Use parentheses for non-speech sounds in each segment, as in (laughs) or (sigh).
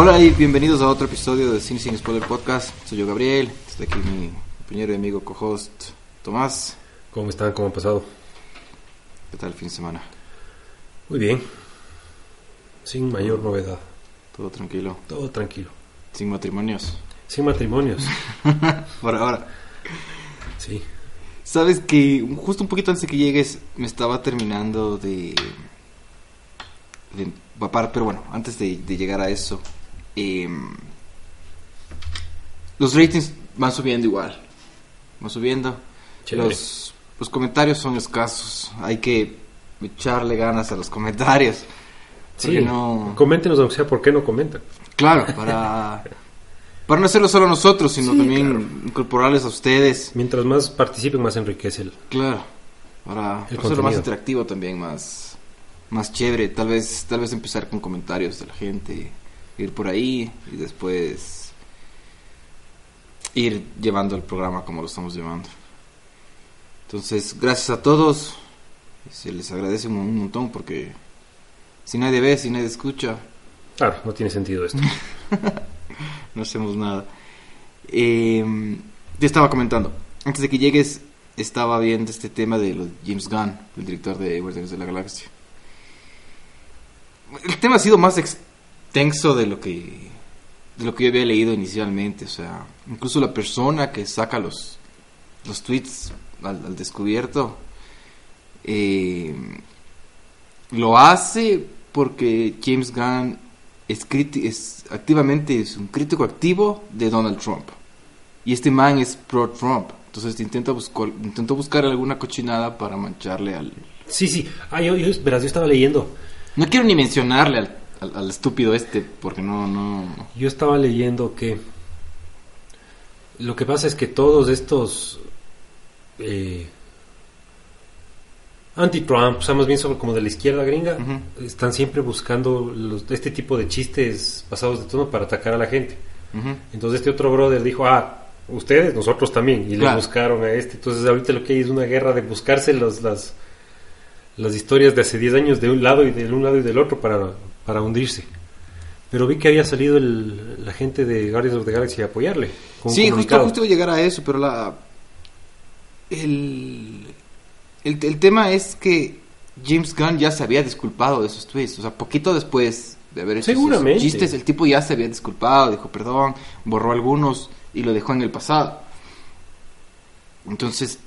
Hola y bienvenidos a otro episodio de Cine Sin Spoiler Podcast. Soy yo Gabriel, está aquí mi compañero y amigo co-host Tomás. ¿Cómo están? ¿Cómo ha pasado? ¿Qué tal el fin de semana? Muy bien. Sin mayor novedad. Todo tranquilo, Todo tranquilo. sin matrimonios. Sin matrimonios. (laughs) Por ahora. Sí. Sabes que justo un poquito antes de que llegues me estaba terminando de, de empapar, pero bueno, antes de, de llegar a eso, em, los ratings van subiendo igual, van subiendo. Chévere. Los, los comentarios son escasos, hay que echarle ganas a los comentarios. Sí. no, Coméntenos, aunque sea, ¿por qué no comentan? claro, para, (laughs) para no hacerlo solo nosotros, sino Sí, también incorporarles a ustedes. Mientras más participen, más enriquece el... Claro, para El hacerlo más interactivo también, más, más chévere. Tal vez, tal vez empezar con comentarios de la gente, ir por ahí y después ir llevando el programa como lo estamos llevando. Entonces, gracias a todos. Se les agradece un, montón porque si nadie ve, si nadie escucha, Claro, no tiene sentido esto. (laughs) no hacemos nada. Eh, te estaba comentando, antes de que llegues, estaba viendo este tema de los James Gunn, el director de Guardianes de la Galaxia. El tema ha sido más extenso de lo que de lo que yo había leído inicialmente, o sea, incluso la persona que saca los los tweets al, al descubierto eh, lo hace porque James Gunn es, es activamente es un crítico activo de Donald Trump. Y este man es pro Trump. Entonces intenta buscar, intentó buscar alguna cochinada para mancharle al... Sí, sí. Ah, yo, yo, verás, yo estaba leyendo. No quiero ni mencionarle al, al- al estúpido este porque no... no Yo estaba leyendo que... Lo que pasa es que todos estos... Eh, Anti-Trump, o sea, más bien sobre como de la izquierda gringa, están siempre buscando los- este tipo de chistes pasados de tono para atacar a la gente. Entonces este otro brother dijo, ah, ustedes, nosotros también. Y Claro. le buscaron a este. Entonces ahorita lo que hay es una guerra de buscarse los, las, las historias de hace 10 años de un lado y del un lado y del otro para, para hundirse. Pero vi que había salido el- la gente de Guardians of the Galaxy a apoyarle. con Sí, justo, justo iba a llegar a eso, pero la... El, el, el tema es que James Gunn ya se había disculpado de esos tweets. O sea, poquito después de haber hecho esos chistes, el tipo ya se había disculpado, dijo perdón, borró algunos y lo dejó en el pasado. Entonces,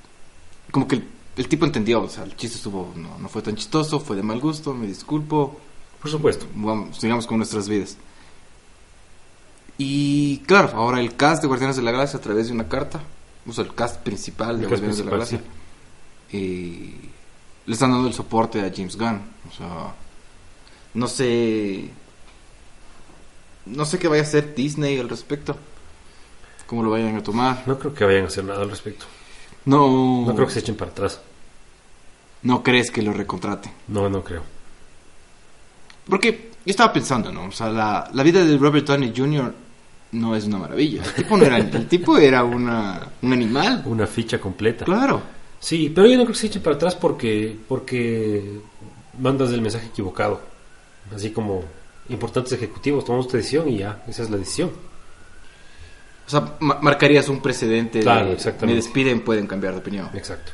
como que el, el tipo entendió, o sea, el chiste estuvo, no, no fue tan chistoso, fue de mal gusto, me disculpo, Por supuesto. vamos, sigamos con nuestras vidas. Y claro, ahora el cast de Guardianes de la Galaxia a través de una carta, o sea, el cast principal de El Guardianes de la Galaxia, principal, eh, le están dando el soporte a James Gunn. O sea, no sé, no sé qué vaya a hacer Disney al respecto, cómo lo vayan a tomar. No creo que vayan a hacer nada al respecto. No, No creo que se echen para atrás. no crees que lo recontrate. No, no creo. Porque yo estaba pensando, ¿no? O sea, la, la vida de Robert Downey Jr. no es una maravilla. El tipo, no era, el tipo era una, un animal. Una ficha completa. Claro. Sí, pero yo no creo que se echen para atrás porque, porque mandas el mensaje equivocado. Así como importantes ejecutivos, tomamos esta decisión y ya, esa es la decisión. O sea, ma- marcarías un precedente. de, Claro, exactamente. Me despiden, pueden cambiar de opinión. Exacto.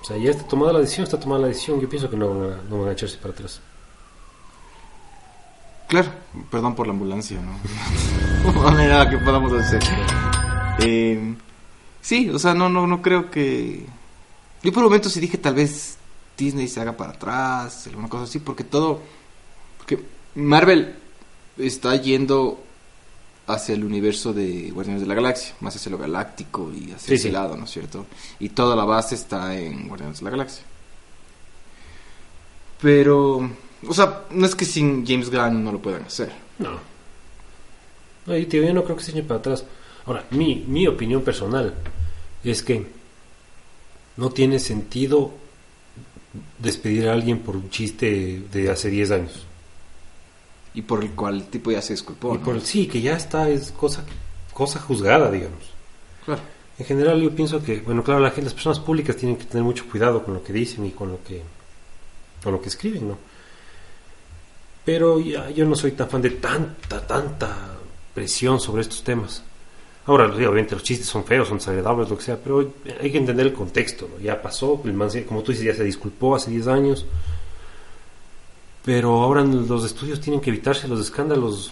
O sea, ya está tomada la decisión, está tomada la decisión. Yo pienso que no van a, no van a echarse para atrás. Claro, perdón por la ambulancia, (laughs) ¿no? no hay nada que podamos hacer. Eh, sí, o sea, no, no, no creo que. Yo por un momento sí dije tal vez Disney se haga para atrás, alguna cosa así, porque todo. Porque Marvel está yendo hacia el universo de Guardianes de la Galaxia, más hacia lo galáctico y hacia Sí, ese sí. lado, ¿no es cierto? Y toda la base está en Guardianes de la Galaxia. Pero, o sea, no es que sin James Gunn no lo puedan hacer. No. No, yo, tío, yo no creo que se echen para atrás. Ahora, mi, mi opinión personal es que no tiene sentido despedir a alguien por un chiste de hace 10 años. Y por el cual el tipo ya se disculpó. Y ¿no? por el sí, que ya está, es cosa, cosa juzgada, digamos. Claro. En general yo pienso que, bueno, claro, la gente, las personas públicas tienen que tener mucho cuidado con lo que dicen y con lo que, con lo que escriben, ¿no? Pero ya, yo no soy tan fan de tanta, tanta presión sobre estos temas. Ahora, obviamente, los chistes son feos, son desagradables, lo que sea, pero hay que entender el contexto. ¿no? Ya pasó, como tú dices, ya se disculpó hace 10 años. Pero ahora los estudios tienen que evitarse los escándalos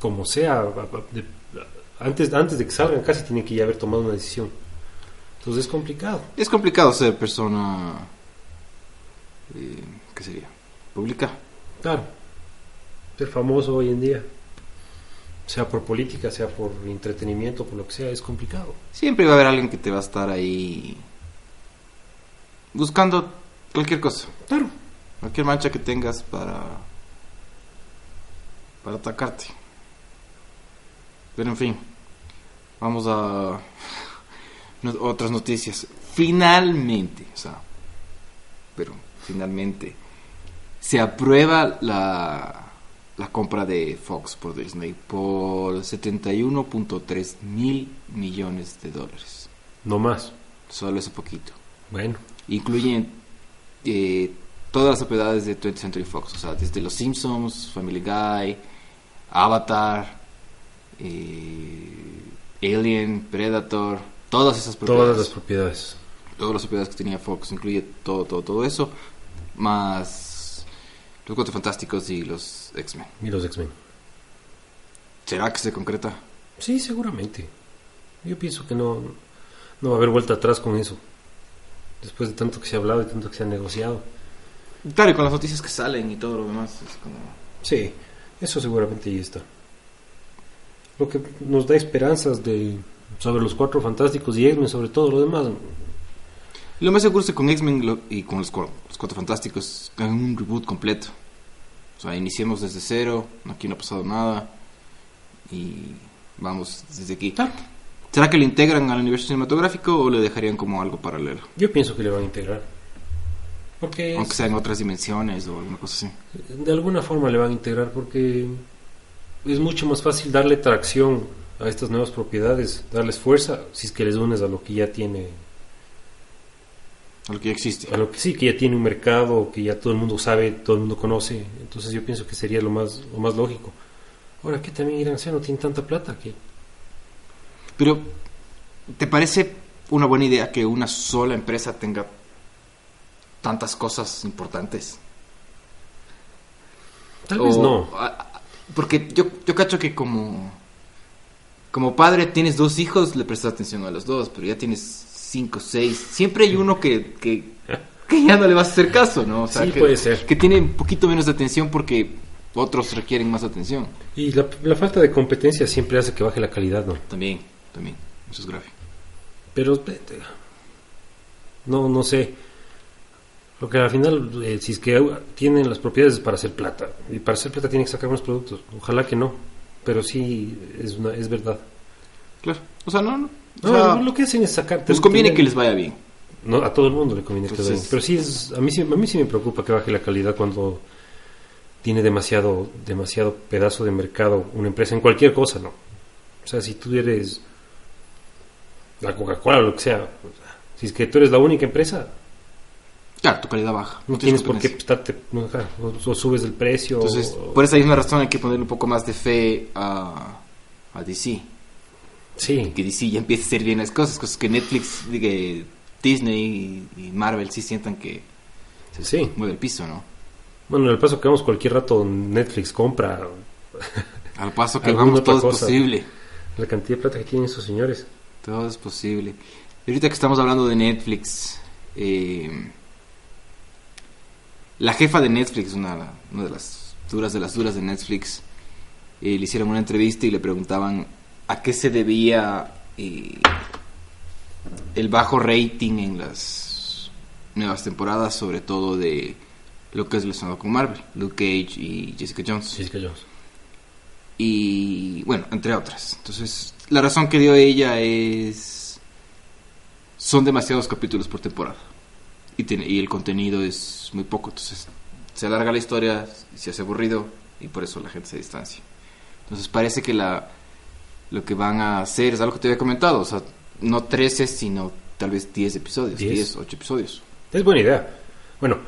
como sea. antes, antes de que salgan, casi tienen que ya haber tomado una decisión. Entonces es complicado. Es complicado ser persona. eh, ¿Qué sería? Pública. Claro. Ser famoso hoy en día, sea por política, sea por entretenimiento, por lo que sea, es complicado. Siempre va a haber alguien que te va a estar ahí. buscando cualquier cosa. Claro. Cualquier mancha que tengas para. para atacarte. Pero en fin. Vamos a. (laughs) otras noticias. Finalmente, o sea. Pero finalmente. Se aprueba la. La compra de Fox por Disney por 71.3 mil millones de dólares. No más. Solo ese poquito. Bueno, Incluyen eh, todas las propiedades de 20th Century Fox, o sea, desde Los Simpsons, Family Guy, Avatar, eh, Alien, Predator, todas esas propiedades. todas las propiedades. Todas las propiedades que tenía Fox, incluye todo, todo, todo eso, más los Cuatro Fantásticos y los X-Men. Y los X-Men. ¿Será que se concreta? Sí, seguramente. Yo pienso que no, no va a haber vuelta atrás con eso. Después de tanto que se ha hablado y tanto que se ha negociado. Claro, y con las noticias que salen y todo lo demás, es como... Sí, eso seguramente ya está. Lo que nos da esperanzas de sobre los cuatro fantásticos y X-Men, sobre todo lo demás. Lo más seguro es que con X-Men y con los, cua- los Cuatro Fantásticos hagan un reboot completo. O sea, iniciemos desde cero, aquí no ha pasado nada y vamos desde aquí. ¿Será que lo integran al universo cinematográfico o le dejarían como algo paralelo? Yo pienso que le van a integrar. Porque Aunque sea en otras dimensiones o alguna cosa así. de alguna forma le van a integrar porque es mucho más fácil darle tracción a estas nuevas propiedades, darles fuerza si es que les unes a lo que ya tiene, A lo que ya existe. a lo que sí, que ya tiene un mercado, que ya todo el mundo sabe, todo el mundo conoce. Entonces yo pienso que sería lo más, lo más lógico. Ahora que también irán no tienen tanta plata que Pero, ¿te parece una buena idea que una sola empresa tenga tantas cosas importantes? tal vez no. Porque yo, yo cacho que como, como padre tienes dos hijos, le prestas atención a los dos, pero ya tienes cinco, seis. Siempre hay uno que, que, que ya no le vas a hacer caso, ¿no? O sea, Sí, que, puede ser. Que tiene un poquito menos de atención porque otros requieren más atención. Y la, la falta de competencia siempre hace que baje la calidad, ¿no? También, también. Eso es grave. Pero eh, no, no sé. Lo que al final, eh, si es que tienen las propiedades para hacer plata, y para hacer plata tienen que sacar unos productos. Ojalá que no, pero sí es, una, es verdad. Claro. O sea, no, no. O sea, lo que hacen es sacar. nos conviene que les vaya bien. No, a todo el mundo le conviene que Entonces- les vaya. Pero sí, es, a, mí, sí- a mí sí me preocupa que baje la calidad cuando tiene demasiado, demasiado pedazo de mercado una empresa en cualquier cosa, ¿no? O sea, si tú eres la Coca-Cola o lo que sea, o sea, si es que tú eres la única empresa, Claro, tu calidad baja. no tienes por qué estarte, no, ajá, o, o subes el precio. Entonces, o- por esa misma razón hay que ponerle un poco más de fe a, a DC. Sí, Que DC ya empiece a hacer bien las cosas. Cosas que Netflix, que Disney y, Marvel sí sientan que se Sí. mueve el piso, ¿no? bueno, al paso que vamos cualquier rato Netflix compra (laughs) Al paso que vamos, todo es cosa. posible. la cantidad de plata que tienen esos señores. Todo es posible. Y ahorita que estamos hablando de Netflix, eh, la jefa de Netflix, una, una de las duras de las duras de Netflix, eh, le hicieron una entrevista y le preguntaban a qué se debía eh, el bajo rating en las nuevas temporadas, sobre todo de lo que es relacionado con Marvel, Luke Cage y Jessica Jones Jessica Jones. y bueno, entre otras. Entonces, la razón que dio ella es son demasiados capítulos por temporada y tiene y el contenido es muy poco, entonces se alarga la historia, se hace aburrido y por eso la gente se distancia. Entonces, parece que la lo que van a hacer es algo que te había comentado, o sea, no 13, sino tal vez 10 episodios, 10. 10, 8 episodios. Es buena idea. Bueno,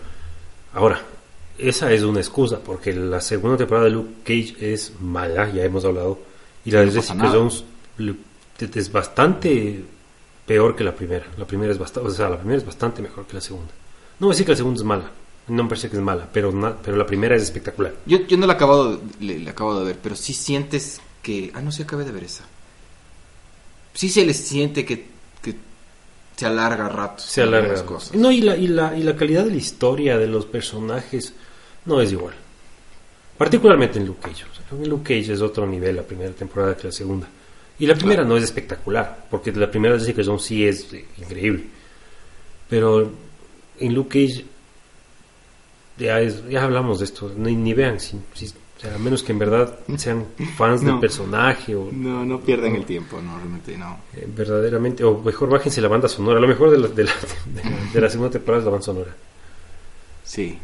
ahora, esa es una excusa, porque la segunda temporada de Luke Cage es mala, ya hemos hablado, y la de No Jessica. Jones es bastante peor que la primera. La primera es bastante, o sea, la primera es bastante mejor que la segunda. No voy a decir que la segunda es mala, no me parece que es mala, pero, na- pero la primera es espectacular. Yo, yo no la acabo de, le, le acabo de ver, pero sí sientes que... Ah, no, sí acabé de ver esa. Sí se le siente que, que se alarga a ratos. Se alarga. algunas cosas. No, y la, y, la, y la calidad de la historia de los personajes no es igual. Particularmente en Luke Cage. O sea, en Luke Cage es otro nivel la primera temporada que la segunda. Y la primera no es espectacular, porque la primera de Jessica Jones sí es eh, increíble. Pero en Luke Cage ya, es- ya hablamos de esto, ni, ni vean, si, si- o sea, a menos que en verdad sean fans del personaje o No, no pierden el tiempo, no, realmente no. eh, verdaderamente, o mejor bájense la banda sonora. Lo mejor de la, de la, de de la segunda temporada es la banda sonora. Sí.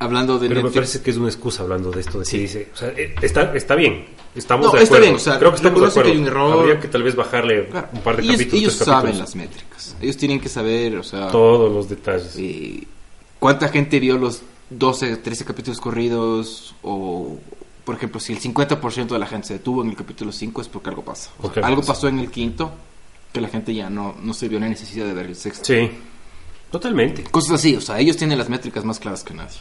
Hablando de Pero me parece que es una excusa hablando de esto. De que dice, o sea, eh, está, está bien, estamos No, de está acuerdo. bien, o sea, Creo que estamos de reconoce que acuerdo. hay un error. Habría que tal vez bajarle Claro, un par de ellos, capítulos. ellos saben las métricas. Ellos tienen que saber, o sea, todos los detalles. eh, cuánta gente vio los 12, 13 capítulos corridos o, por ejemplo, si el 50% de la gente se detuvo en el capítulo 5 es porque algo pasa. O sea, Porque algo pasa. pasó en el quinto que la gente ya no, no se vio la necesidad de ver el sexto. Sí, totalmente. Cosas así, o sea, ellos tienen las métricas más claras que nadie.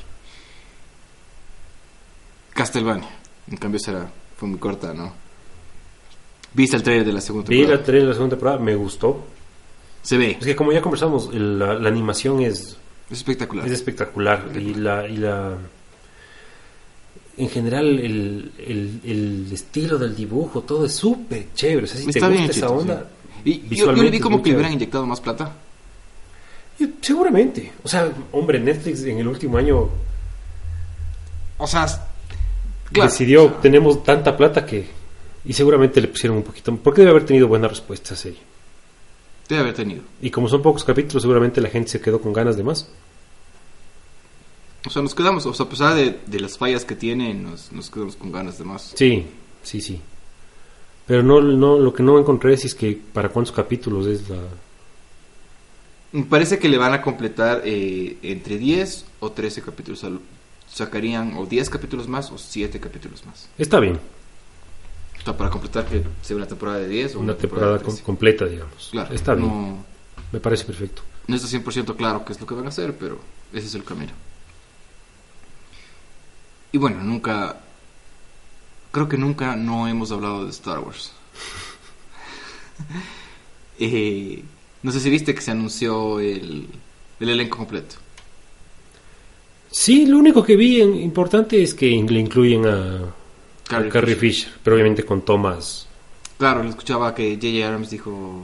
Castlevania, en cambio será, fue muy corta, ¿no? ¿Viste el trailer de la segunda Vi temporada? la trailer de la segunda temporada, me gustó. Se ve, Es que como ya conversamos, el- la, la animación es, es espectacular. es espectacular. Y la, y la en general el, el, el estilo del dibujo, todo es súper chévere. O sea, si te gusta bien esa onda, sí. Y yo, le vi como que le hubieran inyectado más plata. Y Seguramente. O sea, hombre, Netflix en el último año O sea, claro, decidió, o sea, tenemos tanta plata que... Y seguramente le pusieron un poquito... Porque debe haber tenido buena respuesta esa serie. Debe haber tenido. Y como son pocos capítulos, seguramente la gente se quedó con ganas de más. O sea, nos quedamos, o sea, a pesar de, de las fallas que tiene, nos, nos quedamos con ganas de más. Sí, sí, sí. Pero no, no, lo que no encontré es, es que para cuántos capítulos es la... Me parece que le van a completar eh, entre 10 o 13 capítulos. Sacarían o 10 capítulos más o 7 capítulos más. Está bien, O sea, para completar que sea una temporada de 10 o una temporada com- 13. completa, digamos. Claro, Está bien, No, me parece perfecto. no está 100% claro qué es lo que van a hacer, pero ese es el camino. Y bueno, nunca... Creo que nunca no hemos hablado de Star Wars. (laughs) Eh, no sé si viste que se anunció el, el elenco completo. Sí, lo único que vi en- importante es que le incluyen a Carrie Carrie Fisher, pero obviamente con tomas. Claro, le escuchaba que J.J. Abrams dijo...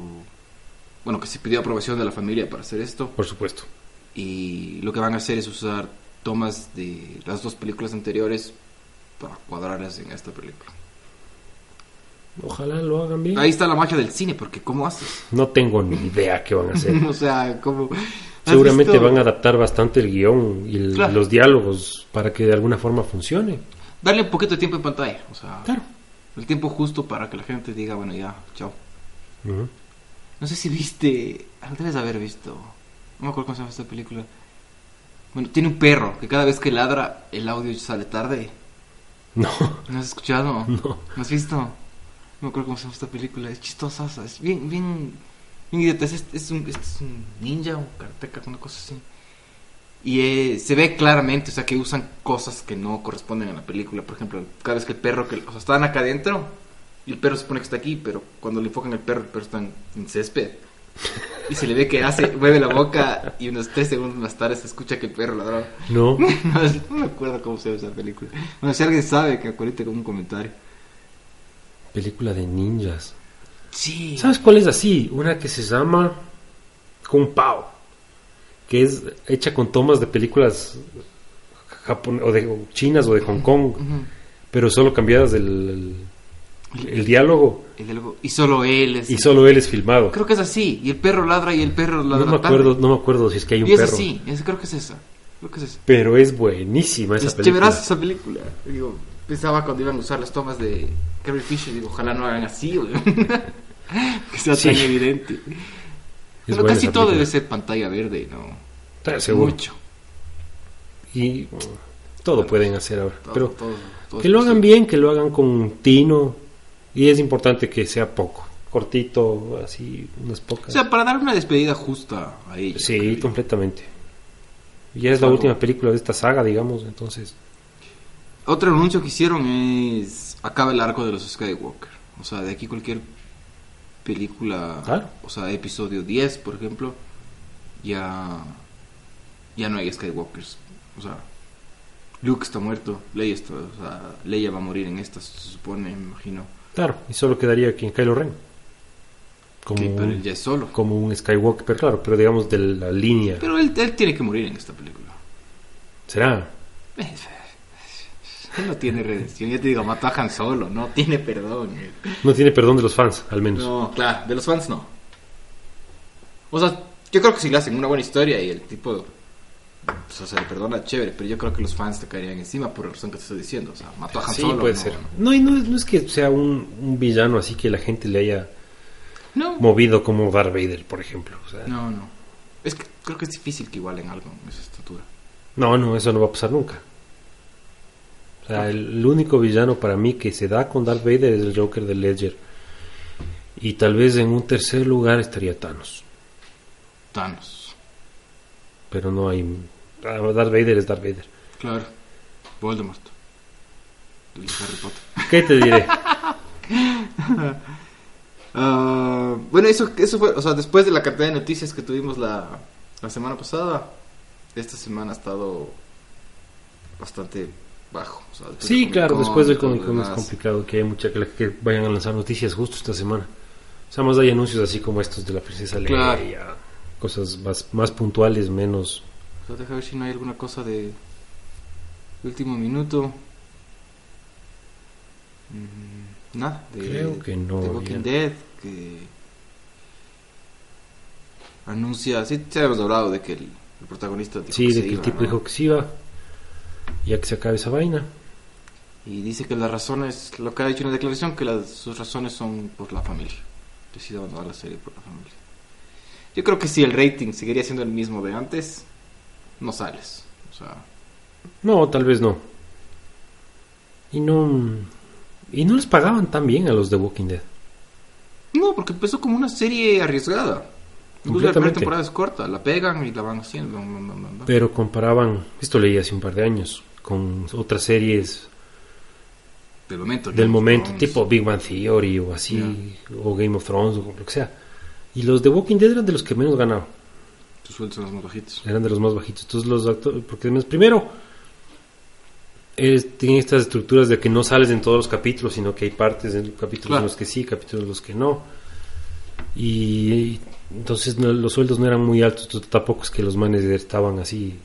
Bueno, que se pidió aprobación de la familia para hacer esto. Por supuesto. Y lo que van a hacer es usar tomas de las dos películas anteriores para cuadrarlas en esta película. Ojalá lo hagan bien. Ahí está la magia del cine, porque ¿cómo haces? No tengo ni idea qué van a hacer. (laughs) o sea, ¿cómo? ¿Has Seguramente visto? van a adaptar bastante el guion y el- Claro. los diálogos para que de alguna forma funcione. Darle un poquito de tiempo en pantalla, o sea, Claro. el tiempo justo para que la gente diga, bueno, ya, chao. No sé si viste, ah, debes haber visto, no me acuerdo cómo se llama esta película. Bueno, tiene un perro que cada vez que ladra el audio sale tarde. (laughs) No, ¿No has escuchado? (laughs) no. ¿No has visto? No me acuerdo cómo se llama esta película. Es chistosa, es bien, bien, bien idiota. Es, es un, es un ninja, un karateca, una cosa así. Y eh, se ve claramente, o sea, que usan cosas que no corresponden a la película. Por ejemplo, cada vez que el perro, que, o sea, están acá adentro y el perro se supone que está aquí, pero cuando le enfocan al perro, el perro está en, césped. Y se le ve que hace, (laughs) mueve la boca y unos tres segundos más tarde se escucha que el perro ladró. No. (laughs) No, no me acuerdo cómo se llama esa película. Bueno, si alguien sabe, que acuérdate con un comentario. Película de ninjas. Sí. ¿Sabes cuál es así? Una que se llama Kung Pao. Que es hecha con tomas de películas japon o de o chinas o de Hong Kong, pero solo cambiadas del el, el diálogo El diálogo. Y solo él es. y solo él es filmado. Creo que es así. Y el perro ladra y el perro ladra. No me tarde. acuerdo, no me acuerdo si es que hay un Y es perro. así. es- creo que es esa. Creo que es esa. Pero es buenísima esa Es película. chéveraza esa película. Digo, pensaba cuando iban a usar las tomas de Carrie Fisher. Digo, ojalá no hagan así, (laughs) que sea Sí. tan evidente. Es Pero casi todo película. debe ser pantalla verde, ¿no? Está seguro. Mucho. Y mm, todo pueden hacer ahora. Todo- Pero todo- todo que lo hagan bien, que lo hagan con tino. Y es importante que sea poco. Cortito, así, unas pocas. O sea, para dar una despedida justa a ella. sí, creo completamente. Ya es la última película de esta saga, digamos, entonces... Otro anuncio que hicieron es acaba el arco de los Skywalker. O sea, de aquí cualquier película, Claro. o sea, episodio 10, por ejemplo, ya ya no hay Skywalkers. O sea, Luke está muerto, Leia está, o sea, Leia va a morir en esta, se supone, me imagino. Claro, y solo quedaría aquí en Kylo Ren. Como, pero él ya es solo. como un Skywalker, pero claro, pero digamos de la línea. Pero él, él tiene que morir en esta película. ¿Será? Él no tiene redención, ya te digo, mató a Han Solo, no tiene perdón. No tiene perdón de los fans, al menos. No, claro, de los fans no. O sea, yo creo que si le hacen una buena historia y el tipo o sea, se le perdona, chévere, pero yo creo que los fans te caerían encima por la razón que te estoy diciendo. O sea, mató a Han sí, Solo. puede no, ser. No, y no, es- no es que sea un, un villano así que la gente le haya No, movido como Darth Vader, por ejemplo. O sea, no, no. Es que creo que es difícil que igualen algo en esa estatura. No, no, eso no va a pasar nunca. Sea, el, único villano para mí que se da con Darth Vader es el Joker de Ledger. Y tal vez en un tercer lugar estaría Thanos. Thanos. Pero no hay... ah, Darth Vader es Darth Vader. Claro. Voldemort. El Harry Potter. ¿Qué te diré? (laughs) Ah, bueno, eso, eso fue, o sea, después de la cantidad de noticias que tuvimos la, la semana pasada, esta semana ha estado bastante bajo. Sea, Sí, de claro, después del Comic Con es complicado que hay mucha que, que vayan a lanzar noticias justo esta semana. O sea, más hay anuncios así como estos de la princesa Leia, Claro. cosas más, más puntuales, menos... Deja ver si no hay alguna cosa de, último minuto. Mm, nada, de, Creo que no, de Walking ya. Dead, que anuncia, sí, ya hemos hablado de que el, el protagonista dijo Sí, que de se que el iba, tipo ¿no? dijo que sí iba, ya que se acabe esa vaina. Y dice que las razones, lo que ha dicho en la declaración, que las, sus razones son por la familia. Decidió abandonar la serie por la familia. Yo creo que si el rating seguiría siendo el mismo de antes, no sales. O sea, No, tal vez no. Y no... Y no les pagaban tan bien a los de Walking Dead. no, porque empezó como una serie arriesgada. Incluso la primera temporada es corta, la pegan y la van haciendo. Pero comparaban, esto leí hace un par de años, con otras series Del momento. del Game momento, tipo Big Bang Theory o así, o Game of Thrones o lo que sea. Y los de Walking Dead eran de los que menos ganaban, Tus sueldos son los más bajitos. eran de los más bajitos. Entonces los actores, porque además, primero, es- tienen estas estructuras de que no sales en todos los capítulos, sino que hay partes en capítulos Claro. en los que sí, capítulos en los que no. Y entonces no- los sueldos no eran muy altos, tampoco es que los manes estaban así.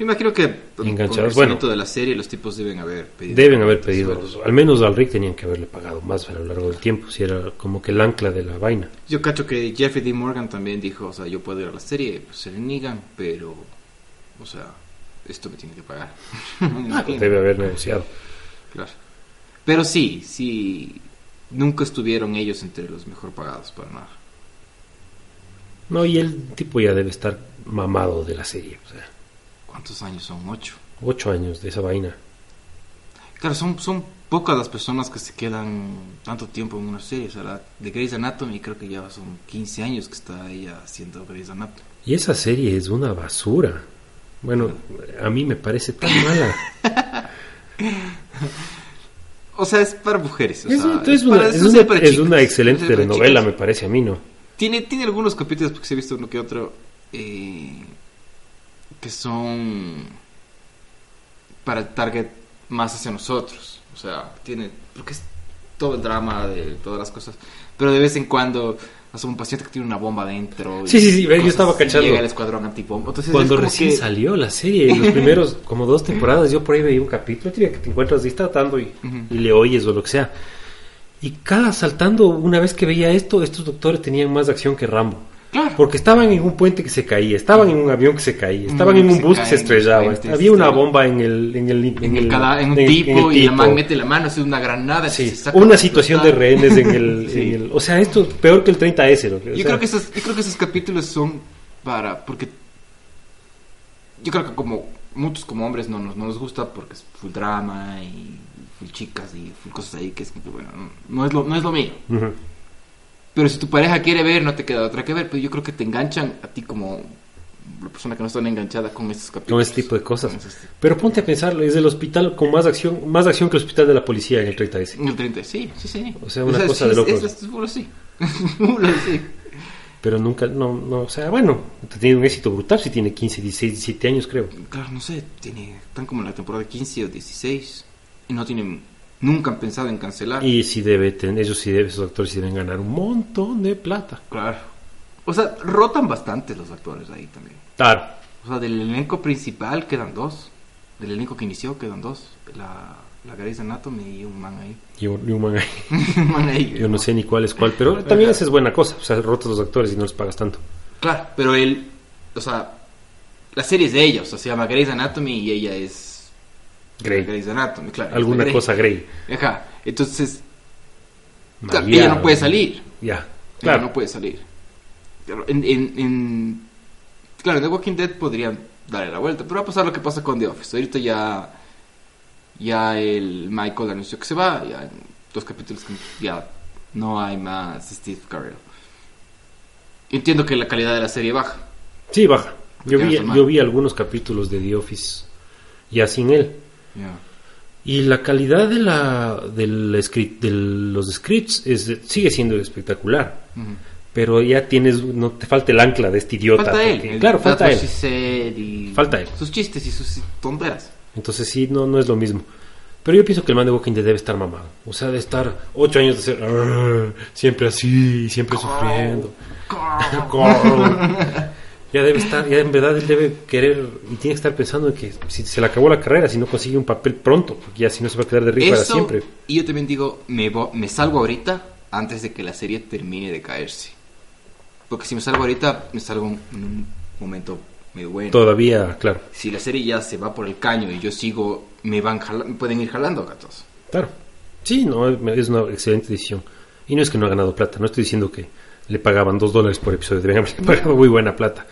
Me imagino que con Enganchados, el bueno. de la serie los tipos deben haber pedido. Deben haber pedido, al menos al Rick tenían que haberle pagado más a lo largo del tiempo, si era como que el ancla de la vaina. Yo cacho que Jeffrey D. Morgan también dijo, o sea, yo puedo ir a la serie, pues se le niegan, pero, o sea, esto me tiene que pagar. (laughs) Me imagino. Debe haber negociado. Claro. Pero sí, sí, nunca estuvieron ellos entre los mejor pagados para nada. No, y el tipo ya debe estar mamado de la serie. O sea, ¿Cuántos años son? Ocho. ocho años de esa vaina. Claro, son, son pocas las personas que se quedan tanto tiempo en una serie. O sea, la de Grey's Anatomy creo que ya son 15 años que está ella haciendo Grey's Anatomy. Y esa serie es una basura. Bueno, a mí me parece tan mala. (laughs) O sea, es para mujeres. o Es, sea, es una, para- es una- para una excelente telenovela, me parece a mí, ¿no? Tiene, tiene algunos capítulos, porque se ha visto uno que otro, eh, que son para el target más hacia nosotros. O sea, tiene, porque es todo el drama de todas las cosas. Pero de vez en cuando, hace un paciente que tiene una bomba dentro. y Sí, sí, sí, yo estaba cachando. Llega el escuadrón antibomba. Entonces, Cuando recién que- salió la serie, los (laughs) primeros como dos temporadas, yo por ahí veía un capítulo, tío, que te encuentras ahí tratando y, Ujú. y le oyes o lo que sea. Y cada saltando, una vez que veía esto, estos doctores tenían más acción que Rambo. Claro. Porque estaban en un puente que se caía, estaban en un avión que se caía, estaban en un bus que se estrellaba, puentes, había una bomba en el en el en, el cada- en un en- tipo en y la man mete la mano, hace una granada. Sí, se una situación de rehenes en el, (laughs) Sí. en el- o sea, esto es peor que el 30S. lo que- Yo sea, creo que esos, yo creo que esos capítulos son para porque yo creo que como muchos como hombres no nos, no nos gusta porque es full drama y full chicas y full cosas ahí que es que, bueno, no, no es lo, no es lo mío. Ujú. Pero si tu pareja quiere ver, no te queda otra que ver. Pero yo creo que te enganchan a ti como la persona que no está enganchada con estos capítulos. Con este tipo de cosas. Esos- Pero ponte a pensarlo, es el hospital con más acción, más acción que el hospital de la policía en el 30S. En el 30, sí, sí, sí. O sea, una cosa de es- locos. Es, es. Full (laughs) así. Pero nunca, no, no, o sea, bueno, ha tenido un éxito brutal si tiene 15, 16, 17 años, creo. Claro, no sé, tiene, están como en la temporada 15 o 16 y no tienen, nunca han pensado en cancelar. Y si debe tener, ellos sí deben, esos actores sí deben ganar un montón de plata. Claro. O sea, rotan bastante los actores ahí también. Claro. O sea, del elenco principal quedan dos. Del elenco que inició quedan dos. La, la Grey's Anatomy y un man ahí. Y un, y un man ahí. (laughs) un man ahí. Yo no sé ni cuál es cuál, pero también esa es buena cosa. O sea, rotas los actores y no les pagas tanto. Claro, pero él, o sea, la serie es de ella, o sea, se llama Grey's Anatomy y ella es Grey. Grey's Anatomy, claro. Alguna Grey. cosa Grey. Ajá, entonces, María, ella no puede salir. Ya, Ella claro. no puede salir. Claro, en, en, en- claro, en The Walking Dead podrían darle la vuelta, pero va a pasar lo que pasa con The Office. Ahorita ya, ya el Michael anunció que se va, ya en dos capítulos ya no hay más Steve Carell. Entiendo que la calidad de la serie baja. Sí, baja. Yo vi, yo vi algunos capítulos de The Office ya sin él. Ya. Y la calidad de, la, del script, de los scripts es, sigue siendo espectacular. Ujú. Pero ya tienes, no te falta el ancla de este idiota. Falta él. porque- el claro, falta él. Y Falta él. Sus chistes y sus tonteras. Entonces sí, no, no es lo mismo. Pero yo pienso que el man de Walking Dead debe estar mamado. O sea, de estar ocho años de ser siempre así, siempre sufriendo. (laughs) (laughs) Ya debe estar, ya en verdad él debe querer y tiene que estar pensando en que si se le acabó la carrera, si no consigue un papel pronto, porque ya si no se va a quedar de rico para siempre. y yo también digo, me, me salgo ahorita antes de que la serie termine de caerse. Porque si me salgo ahorita, me salgo en un momento medio bueno. Todavía, claro, Si la serie ya se va por el caño y yo sigo, me van me pueden ir jalando gatos. claro. Sí, no, es una excelente decisión. Y no es que no ha ganado plata, no estoy diciendo que le pagaban dos dólares por episodio, deben haberle (laughs) pagado muy buena plata.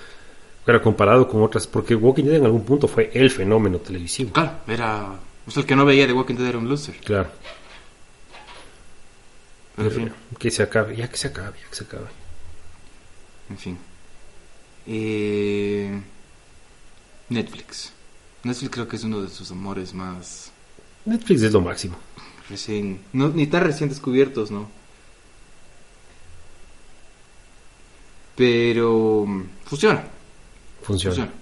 Pero comparado con otras, porque Walking Dead en algún punto fue el fenómeno televisivo. Claro, era... O sea, el que no veía The Walking Dead era un loser. Claro. Pero en fin, Que se acabe, ya que se acabe, ya que se acabe. en fin. Eh, Netflix. Netflix creo que es uno de sus amores más Netflix es lo máximo. recién... No, ni tan recién descubiertos, ¿no? Pero mm, funciona. Funciona. Funciona.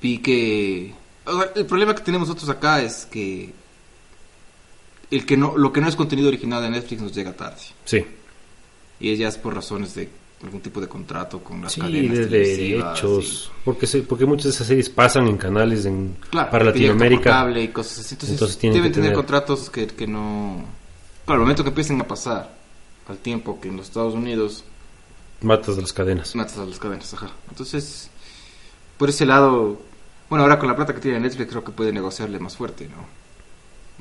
Vi que el problema que tenemos nosotros acá es que el que no lo que no es contenido original de Netflix nos llega tarde Sí. y es ya es por razones de algún tipo de contrato con las Sí, cadenas de derechos. Porque, se- porque muchas de esas series pasan en canales en, y- claro, para Latinoamérica. cable y cosas así entonces, Entonces deben que tener tener- contratos que, que no claro al momento que empiecen a pasar al tiempo que en los Estados Unidos Matas de las cadenas. matas a las cadenas ajá entonces por ese lado bueno ahora con la plata que tiene Netflix creo que puede negociarle más fuerte no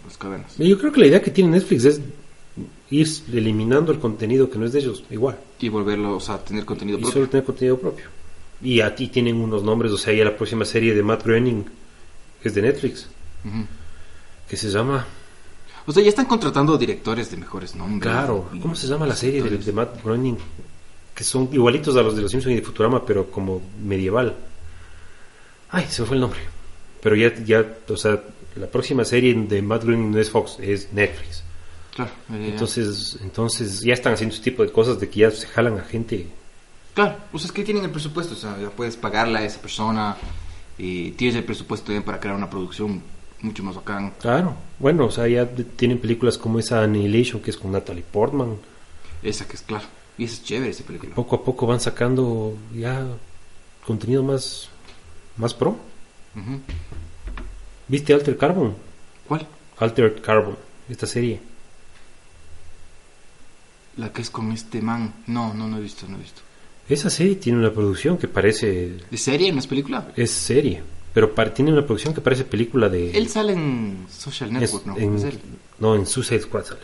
las cadenas Y Yo creo que la idea que tiene Netflix es ir eliminando el contenido que no es de ellos, igual. y volverlo o sea tener contenido Y propio solo tener contenido propio. Y a ti tienen unos nombres, o sea, ya la próxima serie de Matt Groening es de Netflix, que se llama... o sea ya están contratando directores de mejores nombres Claro, y- ¿cómo se llama la serie de Matt Groening? Que son igualitos a los de los Simpsons y de Futurama, pero como medieval. Ay, se me fue el nombre. Pero ya, ya, o sea, la próxima serie de Matt Groening no es Fox, es Netflix. claro Entonces, entonces ya están haciendo ese tipo de cosas de que ya se jalan a gente. Claro, pues es que tienen el presupuesto, o sea, ya puedes pagarle a esa persona y tienes el presupuesto también para crear una producción mucho más bacán. Claro, bueno, o sea, ya tienen películas como esa Annihilation que es con Natalie Portman. Esa que es claro. Y es chévere esa película. Poco a poco van sacando ya contenido más, más pro. ¿Viste Alter Carbon? ¿Cuál? Altered Carbon, esta serie. La que es con este man. No, no, no he visto, no he visto. Esa serie tiene una producción que parece. ¿De serie? ¿No es película? Es serie, pero tiene una producción que parece película de. Él sale en Social es- Network, ¿no? no, en Suicide Squad sale.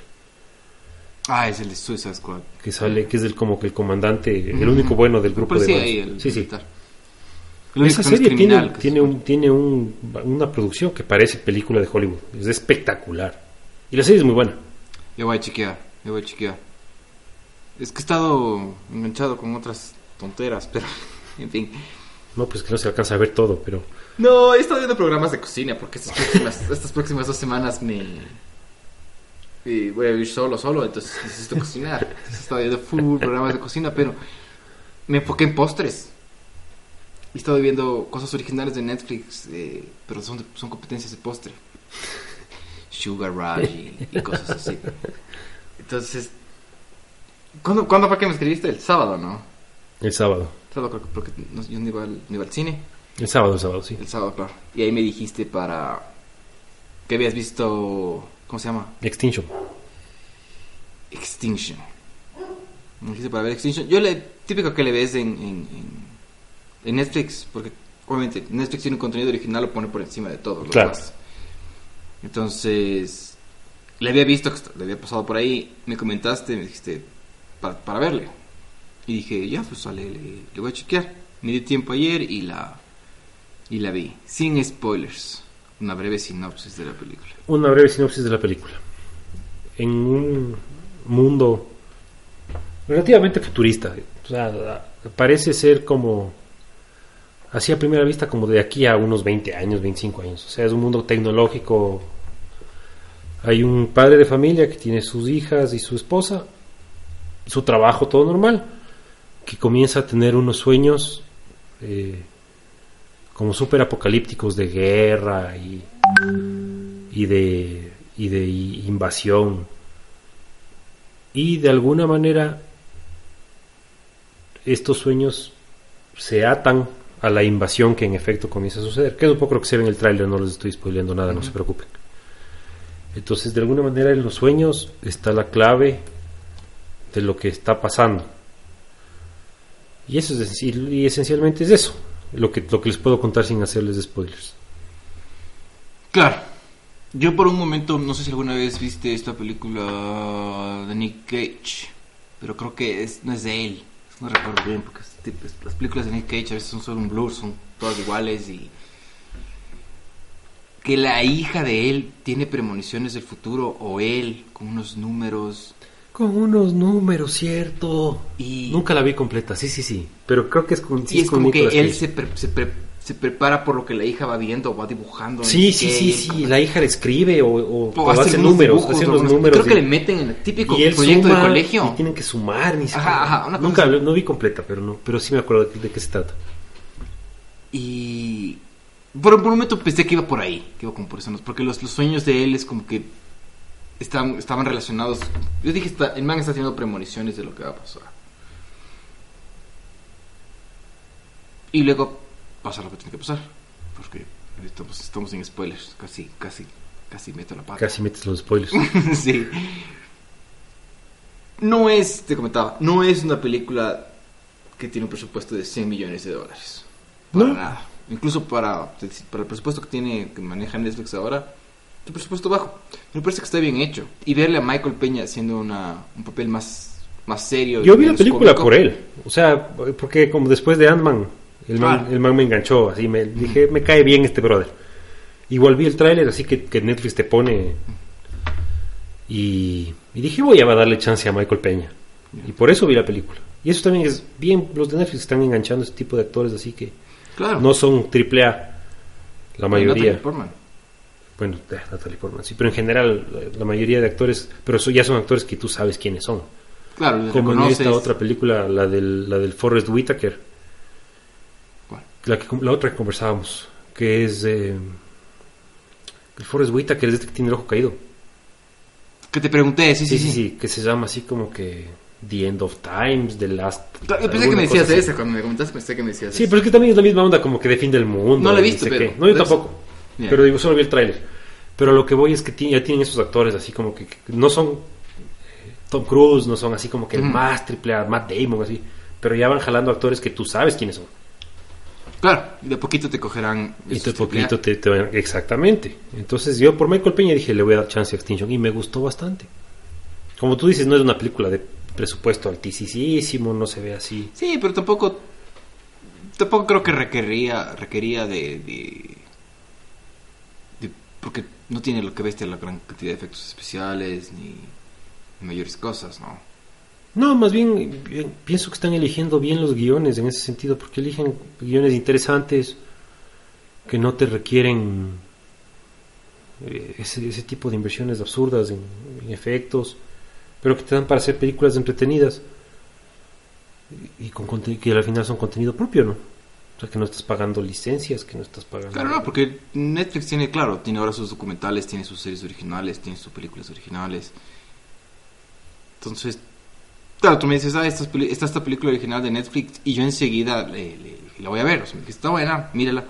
Ah, es el de Suicide Squad. Que sale, que es el, como que el comandante, el único bueno del grupo de Policía malos. ahí, el Sí, sí. Esa no es serie tiene, tiene, un, tiene un- una producción que parece película de Hollywood. Es espectacular. Y la serie es muy buena. Ya voy a chequear, ya voy a chequear. Es que he estado enganchado con otras tonteras, pero (laughs) en fin. No, pues que no se alcanza a ver todo, pero... No, he estado viendo programas de cocina porque estas próximas, estas próximas dos semanas me... eh, voy a vivir solo, solo, entonces necesito cocinar. Estado viendo full programas de cocina, pero me enfoqué en postres. He estado viendo cosas originales de Netflix, eh, pero son, de- son competencias de postre. Sugar Rush y, y cosas así. Entonces, ¿cuándo, ¿cuándo fue que me escribiste? El sábado, ¿no? El sábado. El sábado creo que porque no- yo no iba, al, no iba al cine. El sábado, el sábado, sí. El sábado, claro. Y ahí me dijiste para... que habías visto... ¿Cómo se llama? Extinction. Extinction. Me dijiste para ver Extinction. Yo le... Típico que le ves en, en, en- en Netflix. Porque obviamente Netflix tiene un contenido original, lo pone por encima de todo. Claro. demás. Entonces... Le había visto, le había pasado por ahí. Me comentaste, me dijiste... Para, para verle. Y dije, ya, pues sale, le, le voy a chequear. Me di tiempo ayer y la... Y la vi. Sin spoilers. Una breve sinopsis de la película. Una breve sinopsis de la película. En un mundo relativamente futurista. O sea, parece ser como... Así a primera vista como de aquí a unos 20 años, 25 años. O sea, es un mundo tecnológico. Hay un padre de familia que tiene sus hijas y su esposa. Su trabajo todo normal. Que comienza a tener unos sueños eh, como súper apocalípticos de guerra y, y de, y de invasión. Y de alguna manera estos sueños se atan a la invasión que en efecto comienza a suceder. Que es un poco lo que se ve en el tráiler, no les estoy spoileando nada, no se preocupen. Entonces, de alguna manera en los sueños está la clave de lo que está pasando. Y eso es y esencialmente es eso, lo que, lo que les puedo contar sin hacerles spoilers. Claro. Yo por un momento, no sé si alguna vez viste esta película de Nick Cage, pero creo que es, no es de él. No recuerdo bien, porque este las películas de Nick Cage a veces son solo un blur, son todas iguales y... Que la hija de él tiene premoniciones del futuro, o él, con unos números, Con unos números, cierto. y... Nunca la vi completa, sí, sí, sí. Pero creo que es con. sí y es con como que él se, pre- se, pre- se prepara por lo que la hija va viendo, va dibujando. Sí, sí, sí, sí. como- La hija le escribe o, o, O o hace números, dibujos, hace o algunos- números. Creo que le meten en el típico y él proyecto suma de colegio. Y tienen que sumar, ni siquiera. Ajá, ajá, una cosa Nunca así. no vi completa, pero no, pero sí me acuerdo de, de qué se trata. Y por, por un momento pensé que iba por ahí, que iba como por eso, porque los, los sueños de él es como que estaban, estaban relacionados. Yo dije, está- el man está teniendo premoniciones de lo que va a pasar. Y luego pasa lo que tiene que pasar, porque estamos, estamos en spoilers, casi, casi, casi meto la pata. Casi metes los spoilers. (laughs) sí. No es, te comentaba, no es una película que tiene un presupuesto de 100 millones de dólares. Para No. nada. Incluso para, para el presupuesto que tiene, que maneja Netflix ahora, un presupuesto bajo. Me parece que está bien hecho. Y verle a Michael Peña haciendo una, un papel más, más serio. Yo vi la película cómico. por él. O sea, porque como después de Ant-Man, el, man, Claro. el man me enganchó. Así me dije, me cae bien este brother. Igual vi el tráiler, así que, que Netflix te pone. Y, y dije, voy a darle chance a Michael Peña. Y por eso vi la película. Y eso también es bien. Los de Netflix están enganchando este tipo de actores, así que Claro. no son triple A. La mayoría. Portman. Bueno, eh, Natalie Portman, sí, pero en general eh, la mayoría de actores, pero eso ya son actores que tú sabes quiénes son. Claro, Como en esta otra película, la del, la del Forrest Whitaker, ¿Cuál? la, que, la otra que conversábamos, que es... eh, el Forrest Whitaker es este que tiene el ojo caído. Que te pregunté, sí, Sí, sí, sí, que se llama así como que The End of Times, The Last... Pensé que me decías así. esa, cuando me comentaste pensé que me decías Sí, pero es que también es la misma onda como que de fin del mundo. No la he visto, pero-. No, yo tampoco. Pero digo, solo vi el tráiler. Pero lo que voy es que ya tienen esos actores así como que, que no son eh, Tom Cruise, no son así como que Ujú. más triple A, Matt Damon, así. Pero ya van jalando actores que tú sabes quiénes son. Claro, y de poquito te cogerán. Y de poquito te, te van- Exactamente. Entonces yo por Michael Peña dije, le voy a dar chance a Extinction. Y me gustó bastante. Como tú dices, no es una película de presupuesto altísimo, no se ve así. Sí, pero tampoco tampoco creo que requería, requería de- Porque no tiene lo que bestia la gran cantidad de efectos especiales ni mayores cosas, ¿no? No, más bien, bien, pienso que están eligiendo bien los guiones en ese sentido, porque eligen guiones interesantes que no te requieren eh, ese, ese tipo de inversiones absurdas en, efectos, pero que te dan para hacer películas entretenidas y, con que al final son contenido propio, ¿no? O sea, que no estás pagando licencias, que no estás pagando... Claro, no, porque Netflix tiene, claro, tiene ahora sus documentales, tiene sus series originales, tiene sus películas originales. Entonces, claro, tú me dices, ah, esta, esta, esta película original de Netflix y yo enseguida le- le- la voy a ver. O sea, me dices, está buena, mírala.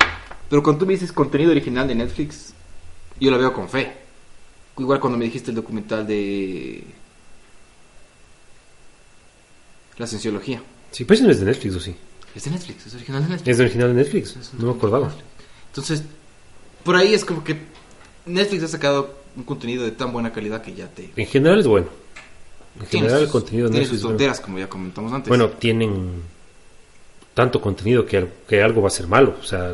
Pero cuando tú me dices contenido original de Netflix, yo la veo con fe. Igual cuando me dijiste el documental de la cienciología. Sí, pero eso no es de Netflix, ¿o sí? Es de Netflix, es original de Netflix. Es original de Netflix, no me acordaba. Entonces, por ahí es como que Netflix ha sacado un contenido de tan buena calidad que ya te... En general es bueno. En tiene general el sus- contenido de tiene Netflix sus bueno. tonteras, como ya comentamos antes. Bueno, tienen tanto contenido que, que algo va a ser malo. O sea,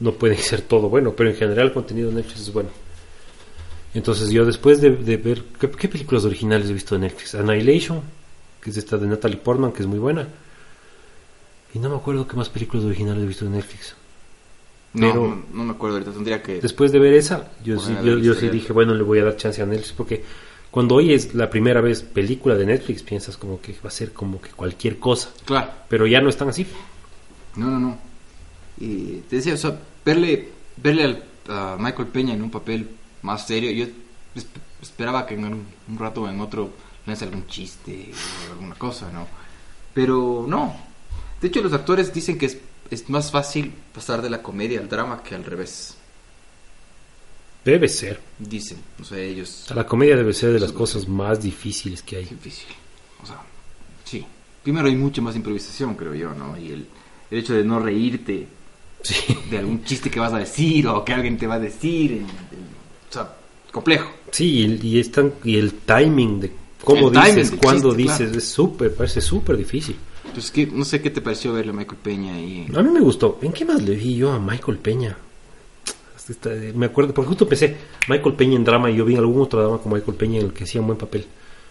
no puede (laughs) ser todo bueno, pero en general el contenido de Netflix es bueno. Entonces yo después de, de ver... ¿qué, qué películas originales he visto de Netflix? Annihilation, que es esta de Natalie Portman, que es muy buena. Y no me acuerdo qué más películas originales he visto de Netflix. no, pero- no, no me acuerdo ahorita, tendría que... Después de ver esa, yo, sí, yo, yo sí dije, bueno, le voy a dar chance a Netflix, porque cuando oyes la primera vez película de Netflix, piensas como que va a ser como que cualquier cosa, Claro, pero ya no están así. no, no, no. Y te decía, o sea, verle, verle al, a Michael Peña en un papel más serio, yo esp- esperaba que en un, un rato o en otro le hace algún chiste o alguna cosa, ¿no? Pero no. De hecho, los actores dicen que es, es más fácil pasar de la comedia al drama que al revés. Debe ser. Dicen, o sea, ellos... O sea, la comedia debe ser de las cosas más difíciles que hay. Difícil. O sea, sí. Primero hay mucha más improvisación, creo yo, ¿no? Y el, el hecho de no reírte Sí, de algún chiste que vas a decir o que alguien te va a decir. el- el- o sea, complejo. sí y, el, y, y el timing de cómo dices, cuándo chiste, dices, claro. es súper, parece súper difícil. Entonces, ¿qué- no sé qué te pareció verle a Michael Peña y... A mí me gustó. ¿En qué más le vi yo a Michael Peña? Esta- Me acuerdo, porque justo pensé, Michael Peña en drama, y yo vi algún otro drama con Michael Peña en el que hacía un buen papel.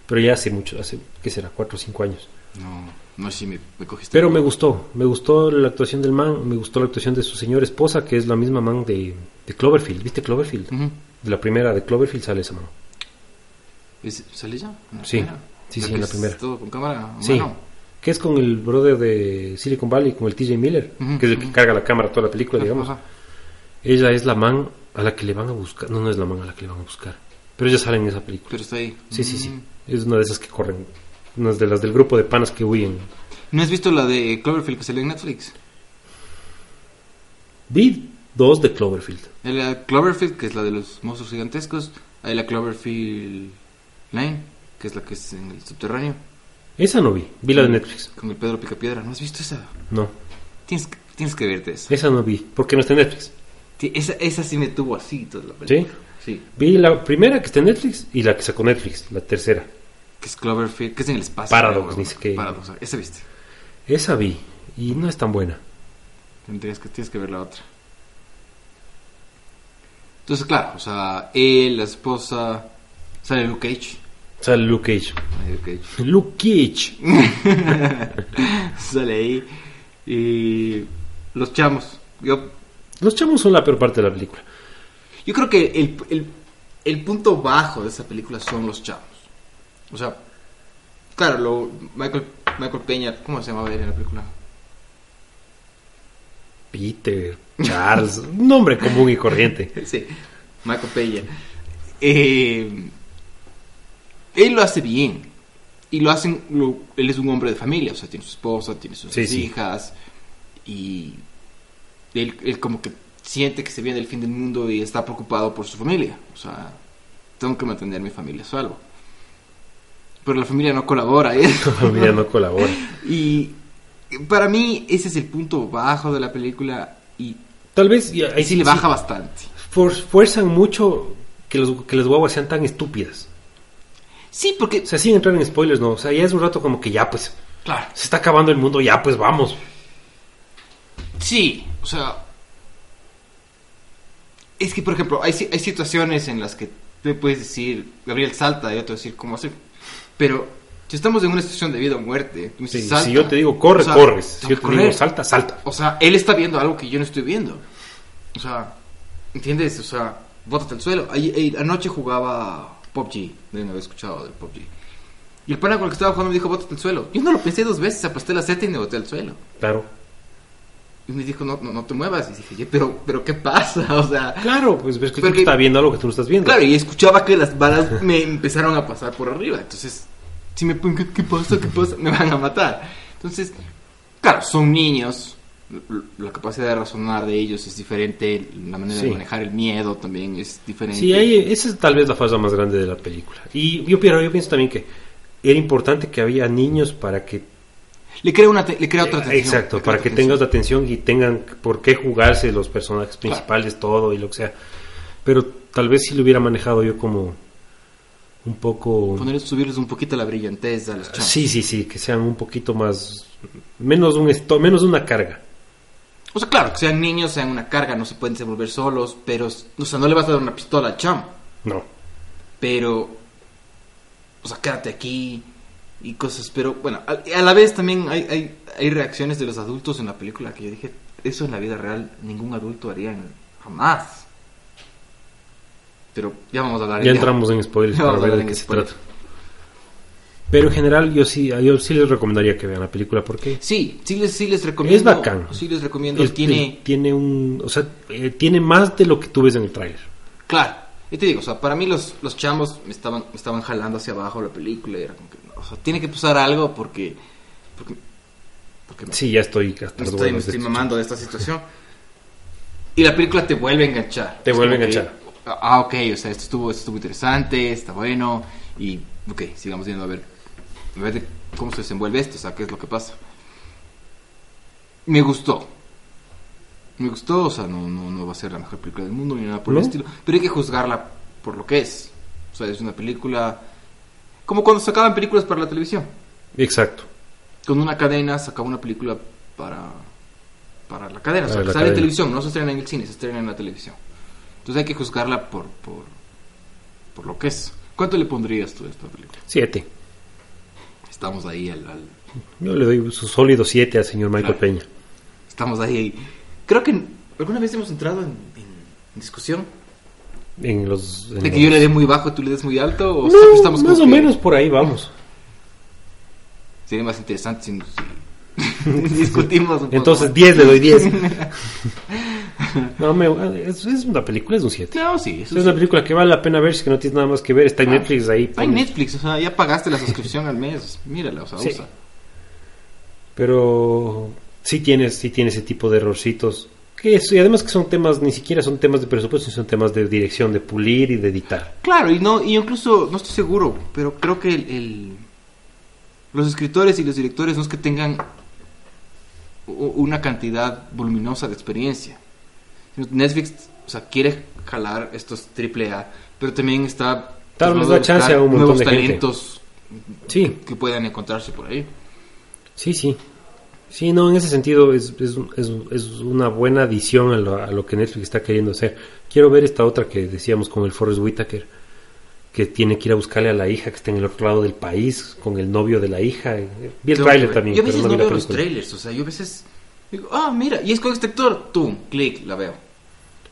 Pero ya hace mucho, hace, ¿qué será? Cuatro o cinco años. No, no sé si me, me cogiste. Pero me gustó, me gustó la actuación del man, me gustó la actuación de su señora esposa, que es la misma man de, de Cloverfield. ¿Viste Cloverfield? De la primera de Cloverfield sale esa man. ¿Es- ¿Sale ya? ¿En la Sí. Sí, sí, que en la primera. Todo con cámara. Sí. Bueno. Que es con el brother de Silicon Valley, con el TJ Miller, que es el que carga la cámara toda la película, digamos. Ajá. Ella es la man a la que le van a buscar. No, no es la man a la que le van a buscar. Pero ella sale en esa película. Pero está ahí. Sí, sí, sí. Mm. Es una de esas que corren. Una de las del grupo de panas que huyen. ¿No has visto la de Cloverfield que salió en Netflix? Vi dos de Cloverfield. La Cloverfield, que es la de los monstruos gigantescos. Hay la Cloverfield Lane, que es la que es en el subterráneo. Esa no vi. Vi la de Netflix. Con el Pedro Picapiedra. ¿No has visto esa? No. Tienes, que- tienes que verte esa. Esa no vi. Porque no está en Netflix. Sí, Esa, esa sí me tuvo así toda la película. Sí. Vi la primera que está en Netflix y la que sacó Netflix, la tercera. Que es Cloverfield, que es en el espacio. Paradox, dice que- Paradox, esa viste. Esa vi. Y no es tan buena. Tendrías que, tienes que ver la otra. Entonces, claro, o sea, él, la esposa, sale Luke Cage. Sale Luke Cage. Luke Cage. (laughs) Luke Cage. (laughs) sale ahí. Y los chamos. Yo, Los chamos son la peor parte de la película. yo creo que el, el, el punto bajo de esa película son los chamos. O sea, claro, lo, Michael, Michael Peña, ¿cómo se llamaba él en la película? Peter, Charles, un (laughs) nombre común y corriente. Sí, Michael Peña. Eh, él lo hace bien. Y lo hacen, lo- él es un hombre de familia, o sea, tiene su esposa, tiene sus Sí, sí. hijas. Y él, él como que siente que se viene el fin del mundo y está preocupado por su familia. O sea, tengo que mantener mi familia a salvo. Pero la familia no colabora. ¿eh? (laughs) La familia no colabora. (laughs) Y para mí ese es el punto bajo de la película y Tal vez ahí sí le baja bastante. for- fuerzan mucho que, los, que las guaguas sean tan estúpidas. Sí, porque... O sea, sin entrar en spoilers, no. O sea, ya es un rato como que ya, pues, Claro. se está acabando el mundo, ya, pues vamos. Sí, o sea. Es que, por ejemplo, hay, hay situaciones en las que tú puedes decir, Gabriel salta, y otro decir, ¿cómo hacer? Pero si estamos en una situación de vida o muerte, tú me dices, Sí, salta. si yo te digo corre, O sea, corres. Si yo te que digo correr. salta, salta. O sea, él está viendo algo que yo no estoy viendo. O sea, ¿entiendes? O sea, bótate al suelo. Ay- ay, anoche jugaba PUBG, deben haber escuchado del PUBG. Y el pana con el que estaba jugando me dijo, bótate al suelo. Yo no lo pensé dos veces, aposté la seta y me boté al suelo. Claro. Y me dijo, no, no, no te muevas. Y dije, "Oye, pero, pero ¿qué pasa? (laughs) O sea, Claro, pues ves que tú Porque- estás viendo algo que tú no estás viendo. claro, y escuchaba que las balas (laughs) me empezaron a pasar por arriba. Entonces, si me ponen, ¿qué, qué pasa? ¿Qué pasa? Me van a matar. Entonces, claro, son niños. La capacidad de razonar de ellos es diferente. La manera Sí. de manejar el miedo también es diferente. Sí, ahí, esa es tal vez la fase más grande de la película. Y yo, pero yo pienso también que era importante que había niños para que Le crea, una te- le crea otra atención. Exacto, para que otra tengas la atención y tengan por qué jugarse los personajes principales, todo y lo que sea. Pero tal vez si lo hubiera manejado yo como un poco... Poner, subirles un poquito la brillantez a los chavos. Sí, sí, sí, que sean un poquito más... Menos un esto, menos una carga. O sea, claro, que sean niños, sean una carga, no se pueden desenvolver solos, pero, o sea, no le vas a dar una pistola al chamo. No. pero o sea quédate aquí y cosas pero bueno a, a la vez también hay, hay hay reacciones de los adultos en la película que yo dije eso en la vida real ningún adulto haría en- jamás pero ya vamos a hablar Ya entramos en spoilers para a ver de qué se spoilers. trata. Pero en general yo sí, yo sí les recomendaría que vean la película porque sí sí les sí les recomiendo Es bacán. sí les recomiendo tiene tiene un, o sea, eh, tiene más de lo que tú ves en el tráiler. claro y te digo o sea para mí los los chamos me estaban me estaban jalando hacia abajo la película y era como que o sea tiene que pasar algo porque porque porque Sí, ya estoy los estoy, me esto. mamando de esta (laughs) situación. Y la película te vuelve a enganchar. Te vuelve a que, enganchar. ah, ok, o sea, esto estuvo, esto estuvo interesante, está bueno. Y, ok, sigamos viendo a ver, ver de cómo se desenvuelve esto, o sea, qué es lo que pasa. Me gustó. Me gustó, o sea, no, no, no va a ser la mejor película del mundo ni nada por ¿No? el estilo. Pero hay que juzgarla por lo que es. O sea, es una película. Como cuando sacaban películas para la televisión Exacto. con una cadena sacaba una película para para la cadena, o sea, Para que la sale en televisión, no se estrena en el cine, se estrena en la televisión. Entonces hay que juzgarla por por, por lo que es. ¿Cuánto le pondrías tú a esta película? Siete. Estamos ahí al, al- Yo le doy su sólido 7 al señor Michael Claro. Peña. estamos ahí. Creo que alguna vez hemos entrado en, en discusión En los. en de que los- yo le dé muy bajo y tú le des muy alto o No, siempre estamos más o menos por ahí vamos. sería más interesante si, si (laughs) discutimos un poco Entonces más. 10 le doy 10. (laughs) (laughs) no, me, es, es una película, es un 7. No, sí, Es una película que vale la pena ver si es que no tienes nada más que ver. Está en Claro. Netflix ahí. Está en. Netflix, o sea, ya pagaste la suscripción al mes, mírala, o sea, Sí. usa. Pero sí tiene, sí tiene ese tipo de errorcitos. Que es- y además que son temas, ni siquiera son temas de presupuesto, son temas de dirección, de pulir y de editar. Claro, y no, y incluso, no estoy seguro, pero creo que el, el- los escritores y los directores no es que tengan una cantidad voluminosa de experiencia. Netflix, o sea, quiere jalar estos triple A, pero también está Claro, les tratando de da chance a un montón nuevos de gente. talentos Sí, que puedan encontrarse por ahí. sí, sí. Sí, no, en ese sentido es, es, es, es una buena adición a lo, a lo que Netflix está queriendo hacer. Quiero ver esta otra que decíamos con el Forrest Whitaker, que tiene que ir a buscarle a la hija que está en el otro lado del país, con el novio de la hija. Vi el tráiler también, Yo a pero veces no la veo los trailers, o sea, yo a veces digo, ah, mira, y es con este actor, tú, clic, la veo.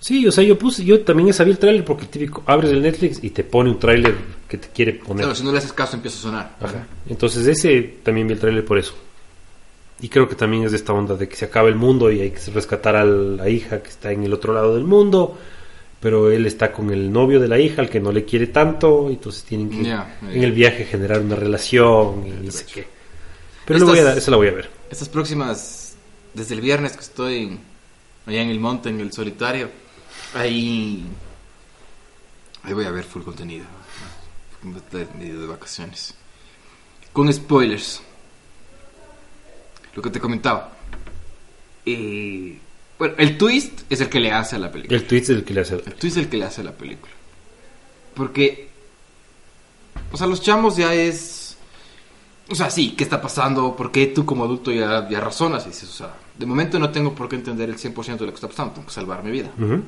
Sí, o sea, yo puse, yo también sabía el tráiler porque típico, abres el Netflix y te pone un tráiler que te quiere poner. Claro, si no le haces caso empieza a sonar. Ajá. Entonces ese también vi el tráiler por eso. Y creo que también es de esta onda de que se acaba el mundo y hay que rescatar a la hija que está en el otro lado del mundo, pero él está con el novio de la hija, al que no le quiere tanto, y entonces tienen que en el viaje generar una relación y no sé qué. Pero Estas- voy a dar, esa la voy a ver. Estas próximas, desde el viernes que estoy allá en el monte, en el solitario, ahí, ahí voy a ver full contenido. Medio de vacaciones. Con spoilers. Lo que te comentaba. Eh, bueno, el twist es el que le hace a la película. El tweet es el que le hace. El twist es el que le hace a la película. Porque, o sea, los chamos ya es... O sea, sí, ¿qué está pasando? ¿Por qué tú como adulto ya, ya razonas? Y dices, o sea, de momento no tengo por qué entender el 100% de lo que está pasando, tengo que salvar mi vida. Ujú.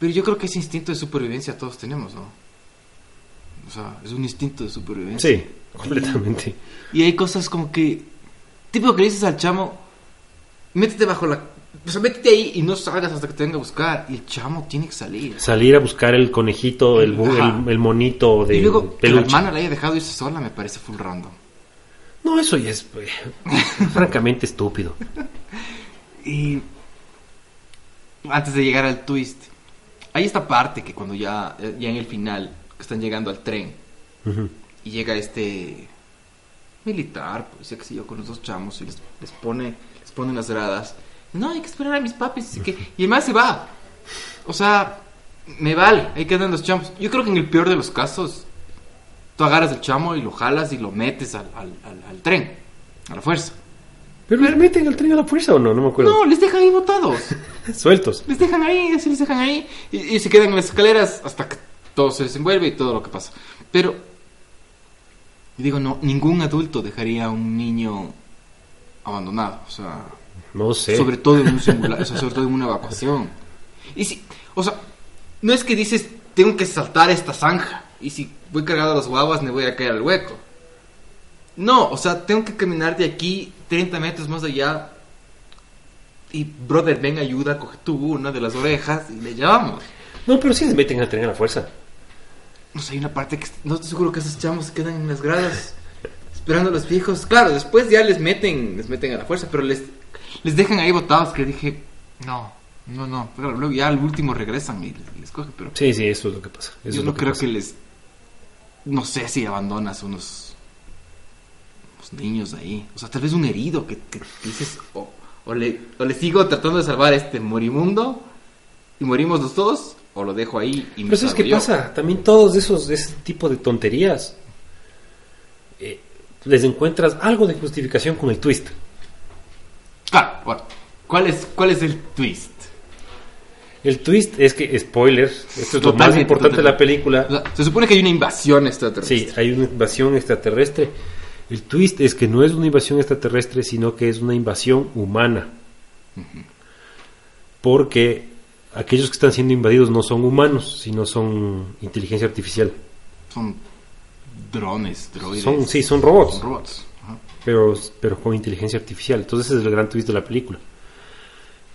Pero yo creo que ese instinto de supervivencia todos tenemos, ¿no? O sea, es un instinto de supervivencia. Sí, completamente. Y hay cosas como que. Tipo que le dices al chamo, métete bajo la. O sea, métete ahí y no salgas hasta que te venga a buscar. Y el chamo tiene que salir. Salir a buscar el conejito, el, el, el monito de y luego que la hermana la haya dejado irse sola me parece full random. No, eso ya es eh, (laughs) francamente estúpido. Y. Antes de llegar al twist, hay esta parte que cuando ya, ya en el final, están llegando al tren, y llega este militar, pues ya que sé yo, con los dos chamos y les, les pone les pone unas gradas. No, hay que esperar a mis papis, así que y el más se va. O sea, me vale, ahí quedan los chamos. Yo creo que en el peor de los casos, tú agarras el chamo y lo jalas y lo metes al, al, al- al tren, a la fuerza. ¿Pero le meten el tren a la fuerza o no? No me acuerdo. No, les dejan ahí botados. (laughs) Sueltos. Les dejan ahí, así les dejan ahí. Y, y se quedan en las escaleras hasta que todo se desenvuelve y todo lo que pasa. Pero, digo, no, ningún adulto dejaría a un niño abandonado. O sea, No sé. sobre todo en un simula- o sea, sobre todo en una evacuación. Y si, o sea, no es que dices, tengo que saltar esta zanja. Y si voy cargado a las guaguas, me voy a caer al hueco. No, o sea, tengo que caminar de aquí 30 metros más allá. Y, brother, ven, ayuda, coge tú una de las orejas y le llevamos. No, pero sí les meten tren a la fuerza. No sé, hay una parte que no estoy seguro que esos chamos se quedan en las gradas esperando a los viejos. Claro, después ya les meten, les meten a la fuerza, pero les, les dejan ahí botados que dije, no, no, no. Pero luego ya al último regresan y les, les cogen, pero Sí, sí, eso es lo que pasa. Eso yo es no lo creo pasa. que les, no sé si abandonas unos, unos niños ahí. O sea, tal vez un herido que, que dices, o, o le, o le sigo tratando de salvar a este morimundo y morimos los dos, o lo dejo ahí y me Pero ¿sabes salvo qué yo. pasa? También todos esos, ese tipo de tonterías, eh, les encuentras algo de justificación con el twist. Claro, bueno, ¿cuál es, ¿cuál es el twist? El twist es que, spoiler, esto es lo más Totalmente, importante de la totalmente. película. O sea, se supone que hay una invasión extraterrestre. Sí, hay una invasión extraterrestre. El twist es que no es una invasión extraterrestre, sino que es una invasión humana. Porque aquellos que están siendo invadidos no son humanos, sino son inteligencia artificial. Son drones, droides. Son, sí, son robots, Son robots. ajá. pero, pero con inteligencia artificial. Entonces ese es el gran twist de la película.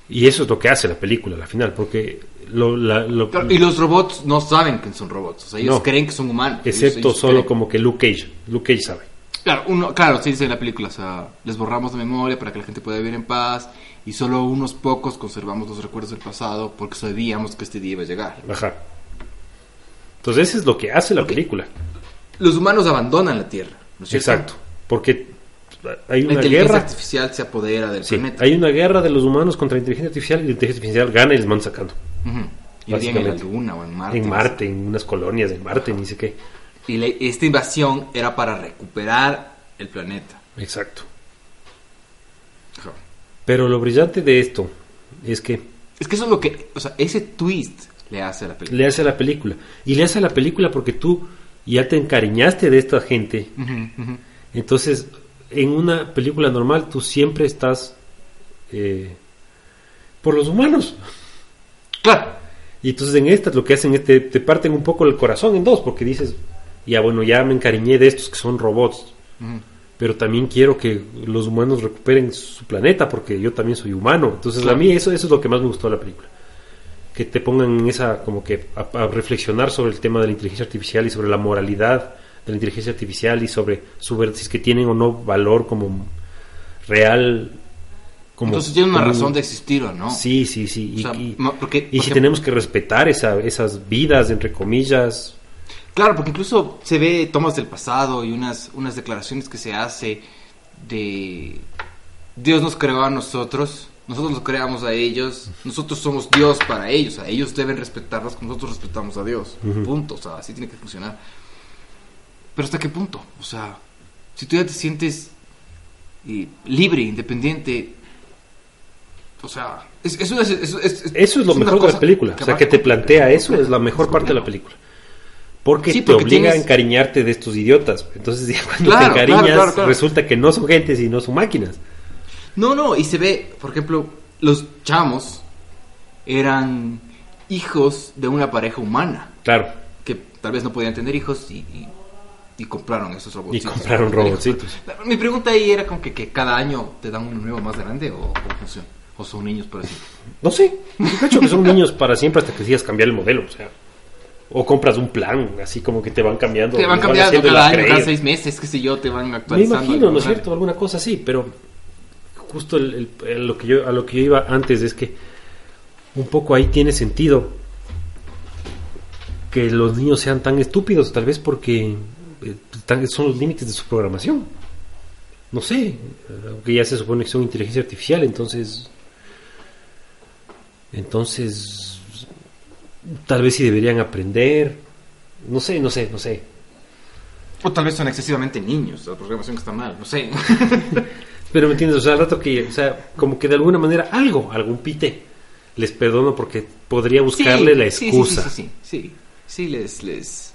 Y eso es lo que hace la película, la final, porque lo, la- lo- y los robots no saben que son robots. O sea, ellos No. creen que son humanos. Ellos- excepto ellos solo creen. como que Luke Cage. Luke Cage sabe. Claro, uno, claro, se dice en la película, o sea, les borramos la memoria para que la gente pueda vivir en paz y solo unos pocos conservamos los recuerdos del pasado porque sabíamos que este día iba a llegar. Ajá. Entonces eso es lo que hace la Porque- película. Los humanos abandonan la Tierra, ¿no es cierto? Exacto. Porque hay La una inteligencia guerra. artificial se apodera del Sí, planeta. hay una guerra de los humanos contra la inteligencia artificial y la inteligencia artificial gana y les van sacando. Y vivían en la. Luna o en Marte. en Marte, en unas colonias de Marte, ni sé qué. Y esta invasión era para recuperar el planeta. Exacto. Ajá. Pero lo brillante de esto es que Es que eso es lo que, o sea, ese twist le hace a la película. le hace a la película. Y le hace a la película porque tú ya te encariñaste de esta gente. Entonces, en una película normal tú siempre estás eh, por los humanos. Claro. Y entonces en estas lo que hacen es te, te parten un poco el corazón en dos, porque dices, ya bueno, ya me encariñé de estos que son robots, pero también quiero que los humanos recuperen su planeta, porque yo también soy humano. Entonces Claro. a mí eso, eso es lo que más me gustó de la película. Que te pongan en esa, como que a, a reflexionar sobre el tema de la inteligencia artificial y sobre la moralidad de la inteligencia artificial y sobre, sobre si es que tienen o no valor como real. Como, Entonces tiene una como- razón de existir o no. Sí, sí, sí. O Y, sea, y- ma- porque, y si tenemos que respetar esa, esas vidas, entre comillas. Claro, porque incluso se ve tomas del pasado y unas, unas declaraciones que se hace de Dios nos creó a nosotros, nosotros los creamos a ellos, nosotros somos Dios para ellos, a ellos deben respetarnos como nosotros respetamos a Dios. Ujú. Punto, o sea, así tiene que funcionar. Pero ¿hasta qué punto? O sea, si tú ya te sientes eh, libre, independiente, o sea, es- eso es, eso es- Eso es lo una mejor de la película. O sea, que te plantea eso es la mejor parte de la película. Porque, Sí, te obliga a encariñarte de estos idiotas. Entonces, (laughs) ya cuando Claro, te encariñas, claro, claro, claro. resulta que no son gentes y no son máquinas. No, no, y se ve, por ejemplo, los chamos eran hijos de una pareja humana Claro. que tal vez no podían tener hijos y, y- y compraron esos robots. Y compraron robotcitos. (laughs) Mi pregunta ahí era como que, que cada año te dan uno nuevo más grande o cómo funciona. O son niños por así. No sé. Hecho que son niños para siempre hasta que decidas cambiar el modelo. O sea. O compras un plan, así como que te van cambiando. Te van cambiando cada año, cada seis meses, qué sé yo, te van Me actualizando. imagino, ¿no es cierto? Alguna cosa así, pero justo el- el- el- lo que yo, a lo que yo iba antes es que un poco ahí tiene sentido que los niños sean tan estúpidos, tal vez porque eh, están- son los límites de su programación. No sé, aunque ya se supone que son inteligencia artificial, entonces... Entonces... Tal vez sí deberían aprender. No sé, no sé, no sé. O tal vez son excesivamente niños, la programación está mal, no sé. (laughs) Pero me entiendes, o sea, al rato que, o sea, como que de alguna manera algo, algún pite, les perdono porque podría buscarle Sí, la excusa. Sí, sí, sí, sí, sí, sí, les, les,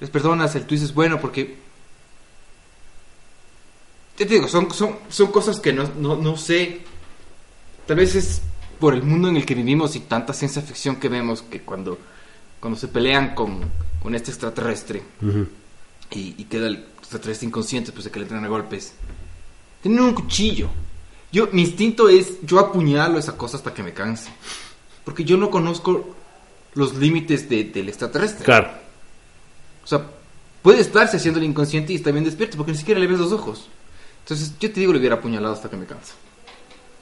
les perdonas, el tú dices, bueno, porque... Ya te digo, son, son, son cosas que no, no, no sé. Tal vez es por el mundo en el que vivimos y tanta ciencia ficción que vemos que cuando, cuando se pelean con, con este extraterrestre y queda el extraterrestre inconsciente pues de que le entran a golpes. Tienen un cuchillo. Yo, mi instinto es, yo apuñalo esa cosa hasta que me canse. Porque yo no conozco los límites de- del extraterrestre. Claro, O sea, puede estarse haciendo el inconsciente y está bien despierto porque ni siquiera le ves los ojos. Entonces, yo te digo, le hubiera apuñalado hasta que me canse.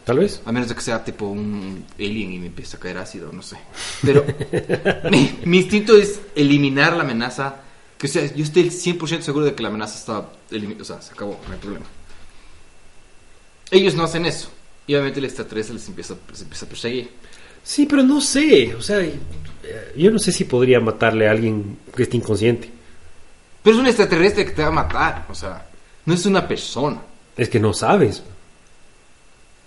Tal vez. A menos de que sea tipo un alien y me empiece a caer ácido, no sé. Pero (laughs) mi, mi instinto es eliminar la amenaza. Que o sea, yo estoy 100% seguro de que la amenaza está eliminada. O sea, se acabó, no hay problema. Ellos no hacen eso. Y obviamente el extraterrestre les empieza, les empieza a perseguir. Sí, pero no sé, o sea, yo no sé si podría matarle a alguien que esté inconsciente. Pero es un extraterrestre que te va a matar. O sea, no es una persona. Es que no sabes.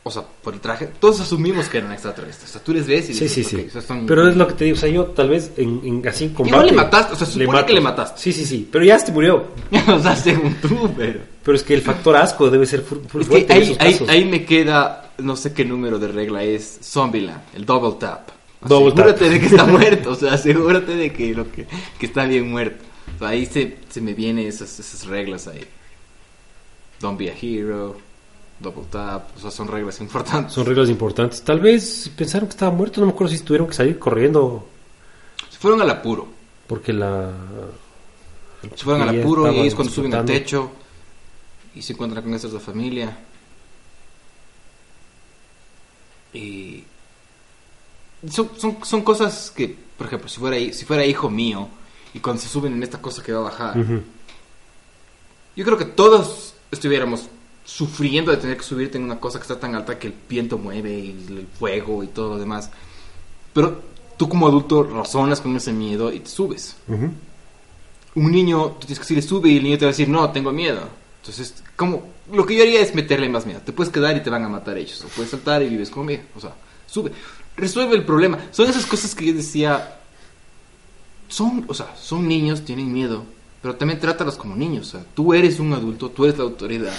O sea, por el traje. Todos asumimos que eran extraterrestres. O sea, tú les ves y Sí, dices, sí, "Ok, sí. o sea, son- Pero es lo que te digo, o sea, yo tal vez en, en- así en combate... Igual le mataste, o sea, se supone mato. que le mataste. Sí, sí, sí, pero ya se murió. (laughs) o sea, según tú, pero. Pero es que el factor asco debe ser fu- fu- Es que fuerte en ahí, esos ahí, casos. ahí me queda, no sé qué número de regla es Zombieland, el double tap. Double asegúrate tap. de que está muerto, o sea, asegúrate de que, lo que, que está bien muerto. O sea, ahí se, se me vienen esas, esas reglas ahí. Don't be a hero, double tap, o sea, son reglas importantes. Son reglas importantes. Tal vez pensaron que estaba muerto, no me acuerdo si tuvieron que salir corriendo Se fueron al apuro, porque la... se fueron al apuro y es cuando suben al techo y se encuentran con estas de familia. Y son, son, son cosas que, por ejemplo, si fuera, si fuera hijo mío y cuando se suben en esta cosa que va a bajar, yo creo que todos estuviéramos sufriendo de tener que subirte en una cosa que está tan alta que el viento mueve y el fuego y todo lo demás. Pero tú como adulto razonas con ese miedo y te subes. Un niño, tú tienes que decirle sube y el niño te va a decir no, tengo miedo. Entonces, como lo que yo haría es meterle más miedo. Te puedes quedar y te van a matar ellos. O puedes saltar y vives conmigo. O sea, sube. Resuelve el problema. Son esas cosas que yo decía. Son, o sea, son niños, tienen miedo. Pero también trátalos como niños. O sea, tú eres un adulto, tú eres la autoridad.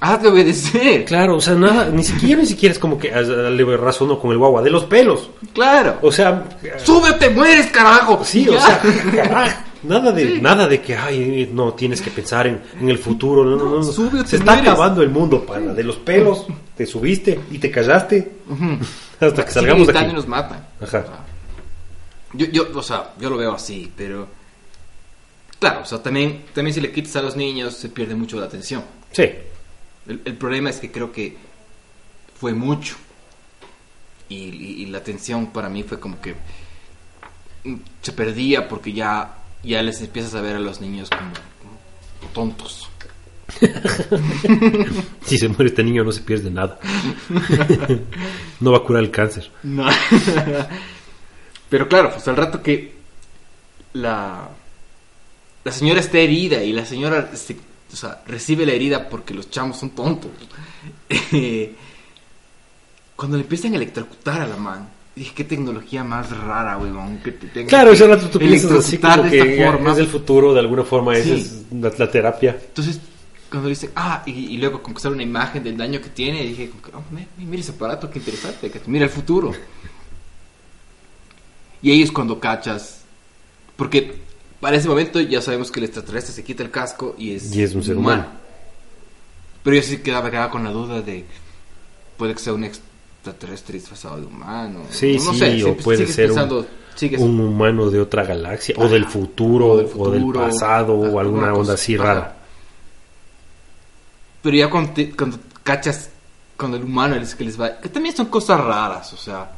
Hazle obedecer. Claro, o sea, nada, ni siquiera, ni siquiera es como que ah, le razono con el guagua de los pelos. Claro. O sea, ¡Súbete, mueres, carajo! sí, o sea, carajo, (laughs) nada de, nada de que, ay, no, tienes que pensar en, en el futuro, no, no, no, no. sube o te Se está mueres. acabando el mundo, para de los pelos, te subiste y te callaste (laughs) hasta que salgamos de aquí. nos matan. Ajá. Yo, yo, o sea, yo lo veo así, pero... Claro, o sea, también, también si le quitas a los niños se pierde mucho la atención. Sí, El, el problema es que creo que fue mucho. Y, y- y la atención para mí fue como que mm, se perdía porque ya, ya les empiezas a ver a los niños como, como tontos. (laughs) si se muere este niño no se pierde nada. (laughs) no va a curar el cáncer. No. (laughs) Pero claro, pues al rato que la, la señora está herida y la señora este, o sea, recibe la herida porque los chamos son tontos. eh, cuando le empiezan a electrocutar a la man, dije, qué tecnología más rara, weón. Que te tenga Claro, ese rato tú piensas así como de esta forma. es el futuro, de alguna forma, esa es la, la terapia. Entonces, cuando dice, ah, y, y luego como que sale una imagen del daño que tiene, dije, oh, mira ese aparato, qué interesante, que mira el futuro. Y ahí es cuando cachas, porque para ese momento ya sabemos que el extraterrestre se quita el casco y es, Y es un ser humano. Pero yo sí quedaba, quedaba con la duda de, puede que sea un extraterrestre disfrazado de humano. Sí, no, no sí, sé, o puede ser un- pensando, Un humano de otra galaxia, o del futuro, O del o del futuro, pasado, o alguna alguna cosa. onda así rara. Pero ya cuando, te- cuando cachas con el humano es que les va... Que también son cosas raras, o sea...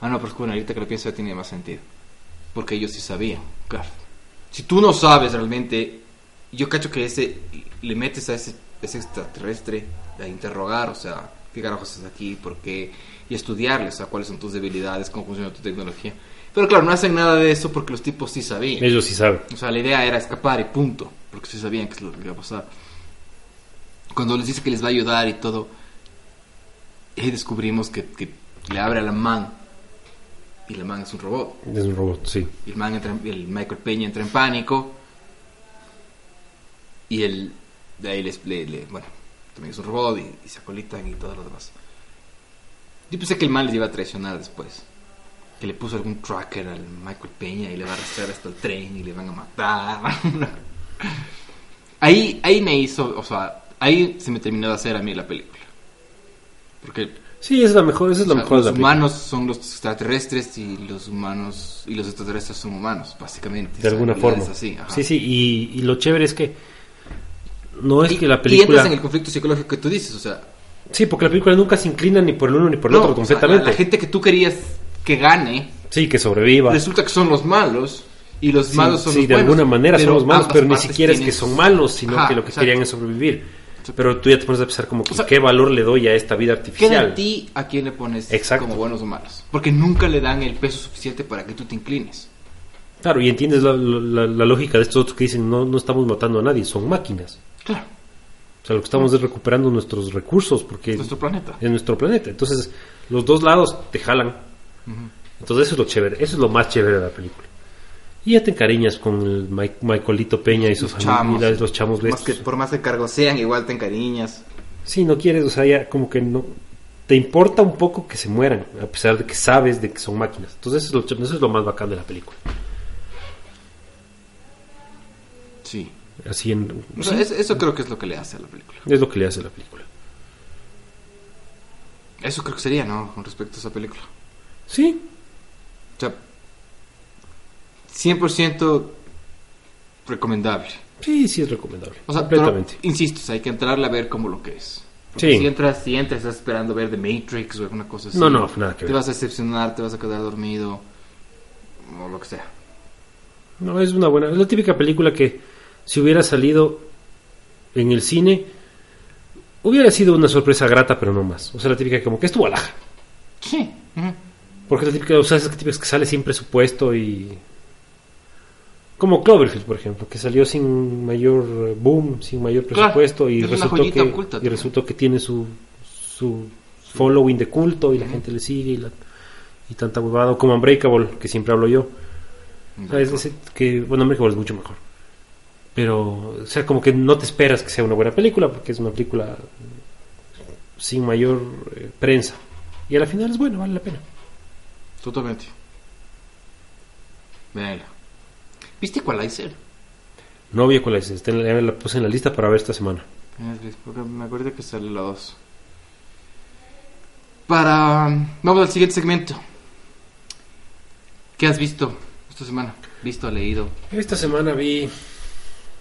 Ah, no, pero es bueno, ahorita que lo pienso ya tiene más sentido. Porque ellos sí sabían, claro. Si tú no sabes realmente... Yo cacho que ese... Le metes a ese, ese extraterrestre a interrogar, o sea... ¿Qué carajos haces aquí? ¿Por qué? Y estudiarle, o sea, cuáles son tus debilidades, cómo funciona tu tecnología. Pero claro, no hacen nada de eso porque los tipos sí sabían. Ellos sí saben. O sea, la idea era escapar y punto. Porque sí sabían que es lo que iba a pasar. Cuando les dice que les va a ayudar y todo, ahí descubrimos que, que le abre a la man. Y la man es un robot. Es un robot, sí. Y el, man entra, en- el Michael Peña entra en pánico. Y él, de ahí les, le, le- bueno, también es un robot y, y se acolitan y todo lo demás. Yo pensé que el man les iba a traicionar después. Que le puso algún tracker al Michael Peña y le va a arrastrar hasta el tren y le van a matar. (laughs) ahí, ahí me hizo, o sea, ahí se me terminó de hacer a mí la película. Porque Sí, es la mejor, esa es la o sea, mejor los película. humanos son los extraterrestres y los humanos y los extraterrestres son humanos, básicamente. De alguna forma. es así, sí, sí, y, y lo chévere es que no es Y- que la Y entras película... en el conflicto psicológico que tú dices, o sea, Sí, porque la película nunca se inclina ni por el uno ni por el no, otro o sea, completamente. la, la gente que tú querías que gane, Sí, que sobreviva. resulta que son los malos y los Sí, malos son sí, los de buenos. alguna manera son los malos, pero ni siquiera es tienen que son malos, sino Ajá, que lo que exacto. querían es sobrevivir. Pero tú ya te pones a pensar como que O sea, qué valor le doy a esta vida artificial. en ti a quién le pones Exacto. como buenos o malos. Porque nunca le dan el peso suficiente para que tú te inclines. Claro, y entiendes la, la- la lógica de estos otros que dicen no, no estamos matando a nadie, son máquinas. Claro, O sea, lo que estamos es recuperando nuestros recursos porque es nuestro planeta. es nuestro planeta. Entonces, los dos lados te jalan. Entonces, eso es lo chévere, eso es lo más chévere de la película. Y ya te encariñas con el Michaelito Peña y sus familias, los chamos Más que, por más que cargos sean, igual te encariñas. Sí, no quieres, o sea, ya como que no. Te importa un poco que se mueran, a pesar de que sabes de que son máquinas. Entonces, eso es lo, eso es lo más bacán de la película. Sí. Así en. O sea, es- eso creo que es lo que le hace a la película. Es lo que le hace a la película. Eso creo que sería, ¿no? Con respecto a esa película. Sí, O sea, 100% recomendable. sí, sí es recomendable. O sea, pero, completamente. insisto, o sea, hay que entrarle a ver como lo que es. Porque Sí. Si entras, si entras, estás esperando ver The Matrix o alguna cosa así. No, no, nada que Te ver. vas a decepcionar, te vas a quedar dormido. O lo que sea. No, es una buena. Es la típica película que si hubiera salido en el cine, hubiera sido una sorpresa grata, pero no más. O sea, la típica como que estuvo alaja. Sí. ujú. Porque la típica, o sea, esas típicas que sale sin presupuesto y. Como Cloverfield, por ejemplo, que salió sin mayor boom, sin mayor Claro, presupuesto y resultó que oculta y resultó que tiene su su following de culto y la gente le sigue y, la- y tanta huevada, como Unbreakable, que siempre hablo yo. Es que, bueno, Unbreakable es mucho mejor. Pero, o sea, como que no te esperas que sea una buena película, porque es una película sin mayor eh, prensa. Y a la final es bueno, vale la pena. Totalmente. Véanla. ¿Viste Equalizer? No vi en la, puse en la lista para ver esta semana. Porque me acuerdo que sale la 2. Para. Vamos al siguiente segmento. ¿Qué has visto esta semana? ¿Visto, leído? Esta semana vi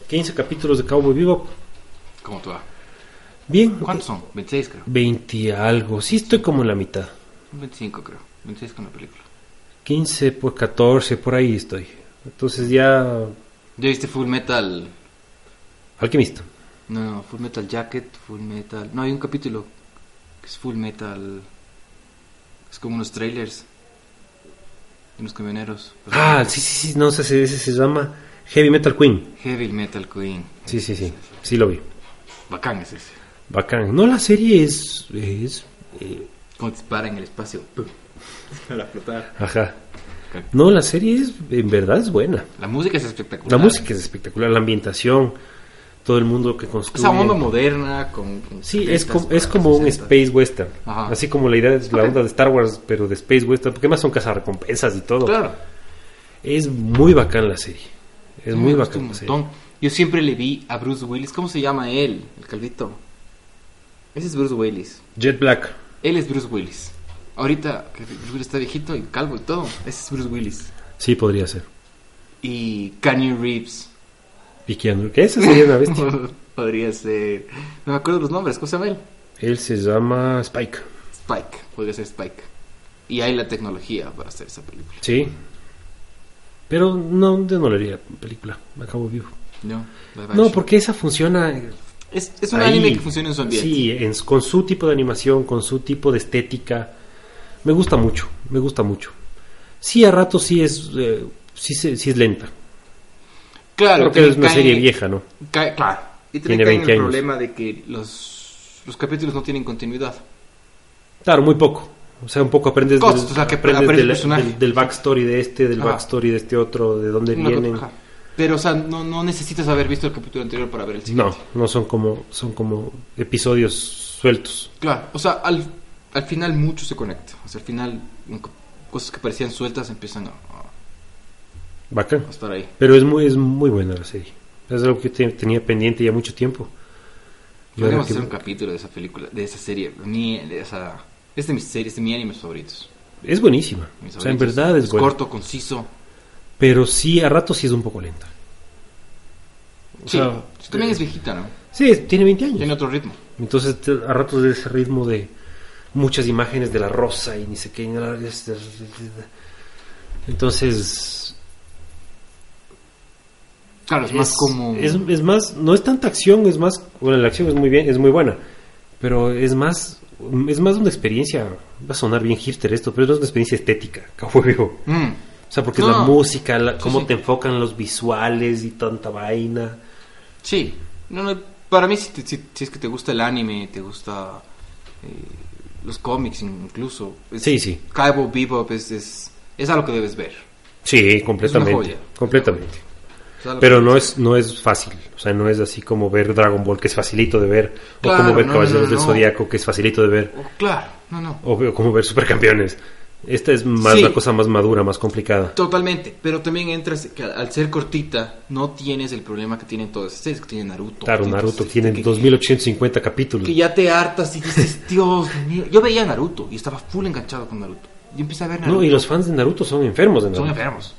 15 capítulos de Cowboy Vivo. ¿Cómo te va? Bien. ¿Cuántos son? 26 creo. 20 algo. Sí, estoy como en la mitad. 25 creo. 26 con la película. 15, pues 14, por ahí estoy. Entonces ya. ¿Ya viste Full Metal? Alquimista. No, no, Full Metal Jacket, Full Metal... No, hay un capítulo que es Full Metal... Es como unos trailers. De unos camioneros. Ah, sí, sí, sí. No sé si ese se llama Heavy Metal Queen. Heavy Metal Queen. Sí, sí, sí. Sí lo vi. Bacán es ese. Bacán. No, la serie es. es eh, Como dispara en el espacio. (laughs) ¡pum! Para flotar. ajá. No, la serie es. En verdad es buena. La música es espectacular. La música es espectacular, la ambientación. todo el mundo que construye. Esa onda moderna con... con Sí, es 70s, como, es como un 60s. space western. Ajá. Así como la idea es la onda de Star Wars, pero de space western, porque más son cazarrecompensas y todo. Claro. Es muy bacán la serie. Es muy bacán un la serie. Yo siempre le vi a Bruce Willis. ¿Cómo se llama él? El calvito. Ese es Bruce Willis. Jet Black. Él es Bruce Willis. Ahorita que Bruce Willis está viejito y calvo y todo. Ese es Bruce Willis. Sí, podría ser. Y Kanye Reeves. Y Keanu, que esa sería una bestia. (laughs) Podría ser. No me acuerdo los nombres. ¿Cómo se llama él? Él se llama Spike. Spike. Podría ser Spike. Y hay la tecnología para hacer esa película. Sí. Pero no, yo no le haría película. Me acabo vivo. No, No, porque esa funciona. Es, es un ahí. anime que funciona en su ambiente. Sí, en- con su tipo de animación, con su tipo de estética. Me gusta mucho, me gusta mucho. Sí, a ratos sí es, eh, sí, sí es lenta. Claro, Creo que es una cae- serie vieja, ¿no? cae- claro. Y Tiene también cae en 20 el años. problema de que los, los capítulos no tienen continuidad. Claro, muy poco. O sea, un poco aprendes, del, o sea, que aprendes aprendes del, backstory de este, del Ajá. backstory de este otro, de dónde vienen. ajá. Pero, o sea, no, no necesitas haber visto el capítulo anterior para ver el siguiente. No, no son como, son como episodios sueltos. Claro, o sea, al, al final mucho se conecta. O sea, al final cosas que parecían sueltas empiezan a, Bacán. a estar ahí. Pero es muy, es muy buena la serie. Es algo que te- tenía pendiente ya mucho tiempo. Podríamos hacer un capítulo de esa película, de esa serie. Mi, de esa, es de mis series, de mis animes favoritos. Es buenísima. Mis O sea, en verdad es, buena. corto, conciso. Pero sí, a ratos sí es un poco lenta. O Sí, sea, también es viejita, ¿no? Sí, tiene 20 años. Tiene otro ritmo. Entonces, a ratos de ese ritmo de muchas imágenes de la rosa y ni sé qué. Entonces, Claro, es, más como... Es, es más, no es tanta acción, es más. Bueno, la acción es muy bien, es muy buena. Pero es más. Es más una experiencia. Va a sonar bien hipster esto, pero es una experiencia estética, (laughs) digo. Mm. O sea, porque No. es la música, la- cómo sí. te enfocan los visuales y tanta vaina. Sí, no, no, para mí si, te- si, si es que te gusta el anime, te gusta eh, los cómics incluso. es- Sí, sí. Cowboy Bebop es, es, es algo que debes ver. Sí, completamente. joya. Completamente. Pero no es, no es fácil. O sea, no es así como ver Dragon Ball, que es facilito de ver. Claro, o como ver no, Caballeros no, del no. Zodiaco, que es facilito de ver. Oh, claro, no, no. O, o como ver Supercampeones. Esta es más Sí. la cosa más madura, más complicada. Totalmente, pero también entras que al- ser cortita no tienes el problema que tienen todas estas que tiene Naruto. Claro, que tiene Naruto tiene estas- que- 2850 capítulos. Que ya te hartas y dices, (laughs) Dios mío. Yo veía Naruto y estaba full enganchado con Naruto. Yo empecé a ver Naruto. No, y los fans de Naruto son enfermos de Naruto. Son enfermos.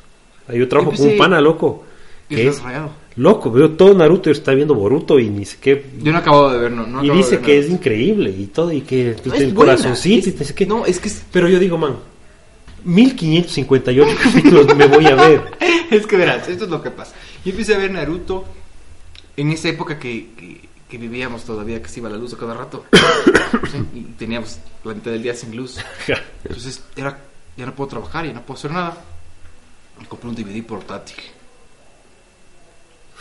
Hay yo trabajo con Empecé- un pana loco. Y Que es rayado. loco, veo todo Naruto y está viendo Boruto y ni sé qué. Yo no acabo de ver, no. no y dice que es increíble y todo, y que No, el corazoncito y es- sé qué. No, es que es, Pero yo digo, man, 1558 (laughs) capítulos me voy a ver. es que verás, esto es lo que pasa. Yo empecé a ver Naruto en esa época que, que, que vivíamos todavía, que se iba la luz a cada rato. (coughs) Sí, y teníamos la mitad del día sin luz. Entonces era, ya no puedo trabajar, ya no puedo hacer nada. Me compré un DVD portátil.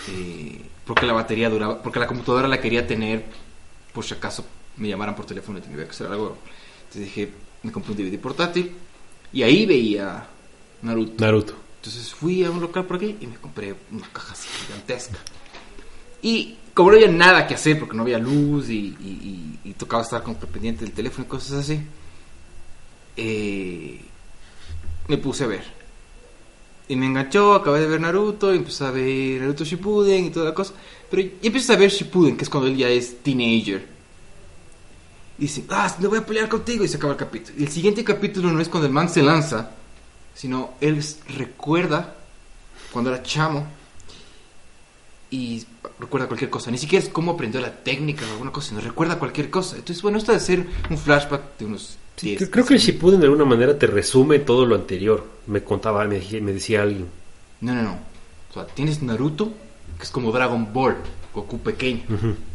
Eh, porque la batería duraba, porque la computadora la quería tener por si acaso me llamaran por teléfono y tenía que hacer algo. Entonces dije, me compré un DVD portátil y ahí veía Naruto. Naruto. Entonces fui a un local por aquí y me compré una caja así gigantesca. Y como no había nada que hacer porque no había luz y, y- y- y tocaba estar como pendiente del teléfono y cosas así, eh, me puse a ver. Y me enganchó, acabé de ver Naruto, y empecé a ver Naruto Shippuden y toda la cosa. Pero y empecé a ver Shippuden, que es cuando él ya es teenager. Y dice, ah, no voy a pelear contigo, y se acaba el capítulo. Y el siguiente capítulo no es cuando el man se lanza, sino él recuerda cuando era chamo y recuerda cualquier cosa. Ni siquiera es cómo aprendió la técnica o alguna cosa, sino recuerda cualquier cosa. Entonces, bueno, esto de ser un flashback de unos Sí, 10, creo- que el 15 Shippuden de alguna manera te resume todo lo anterior. Me contaba, me, me decía alguien. No, no, no. O sea, tienes Naruto, que es como Dragon Ball, Goku pequeño. Ujú. Y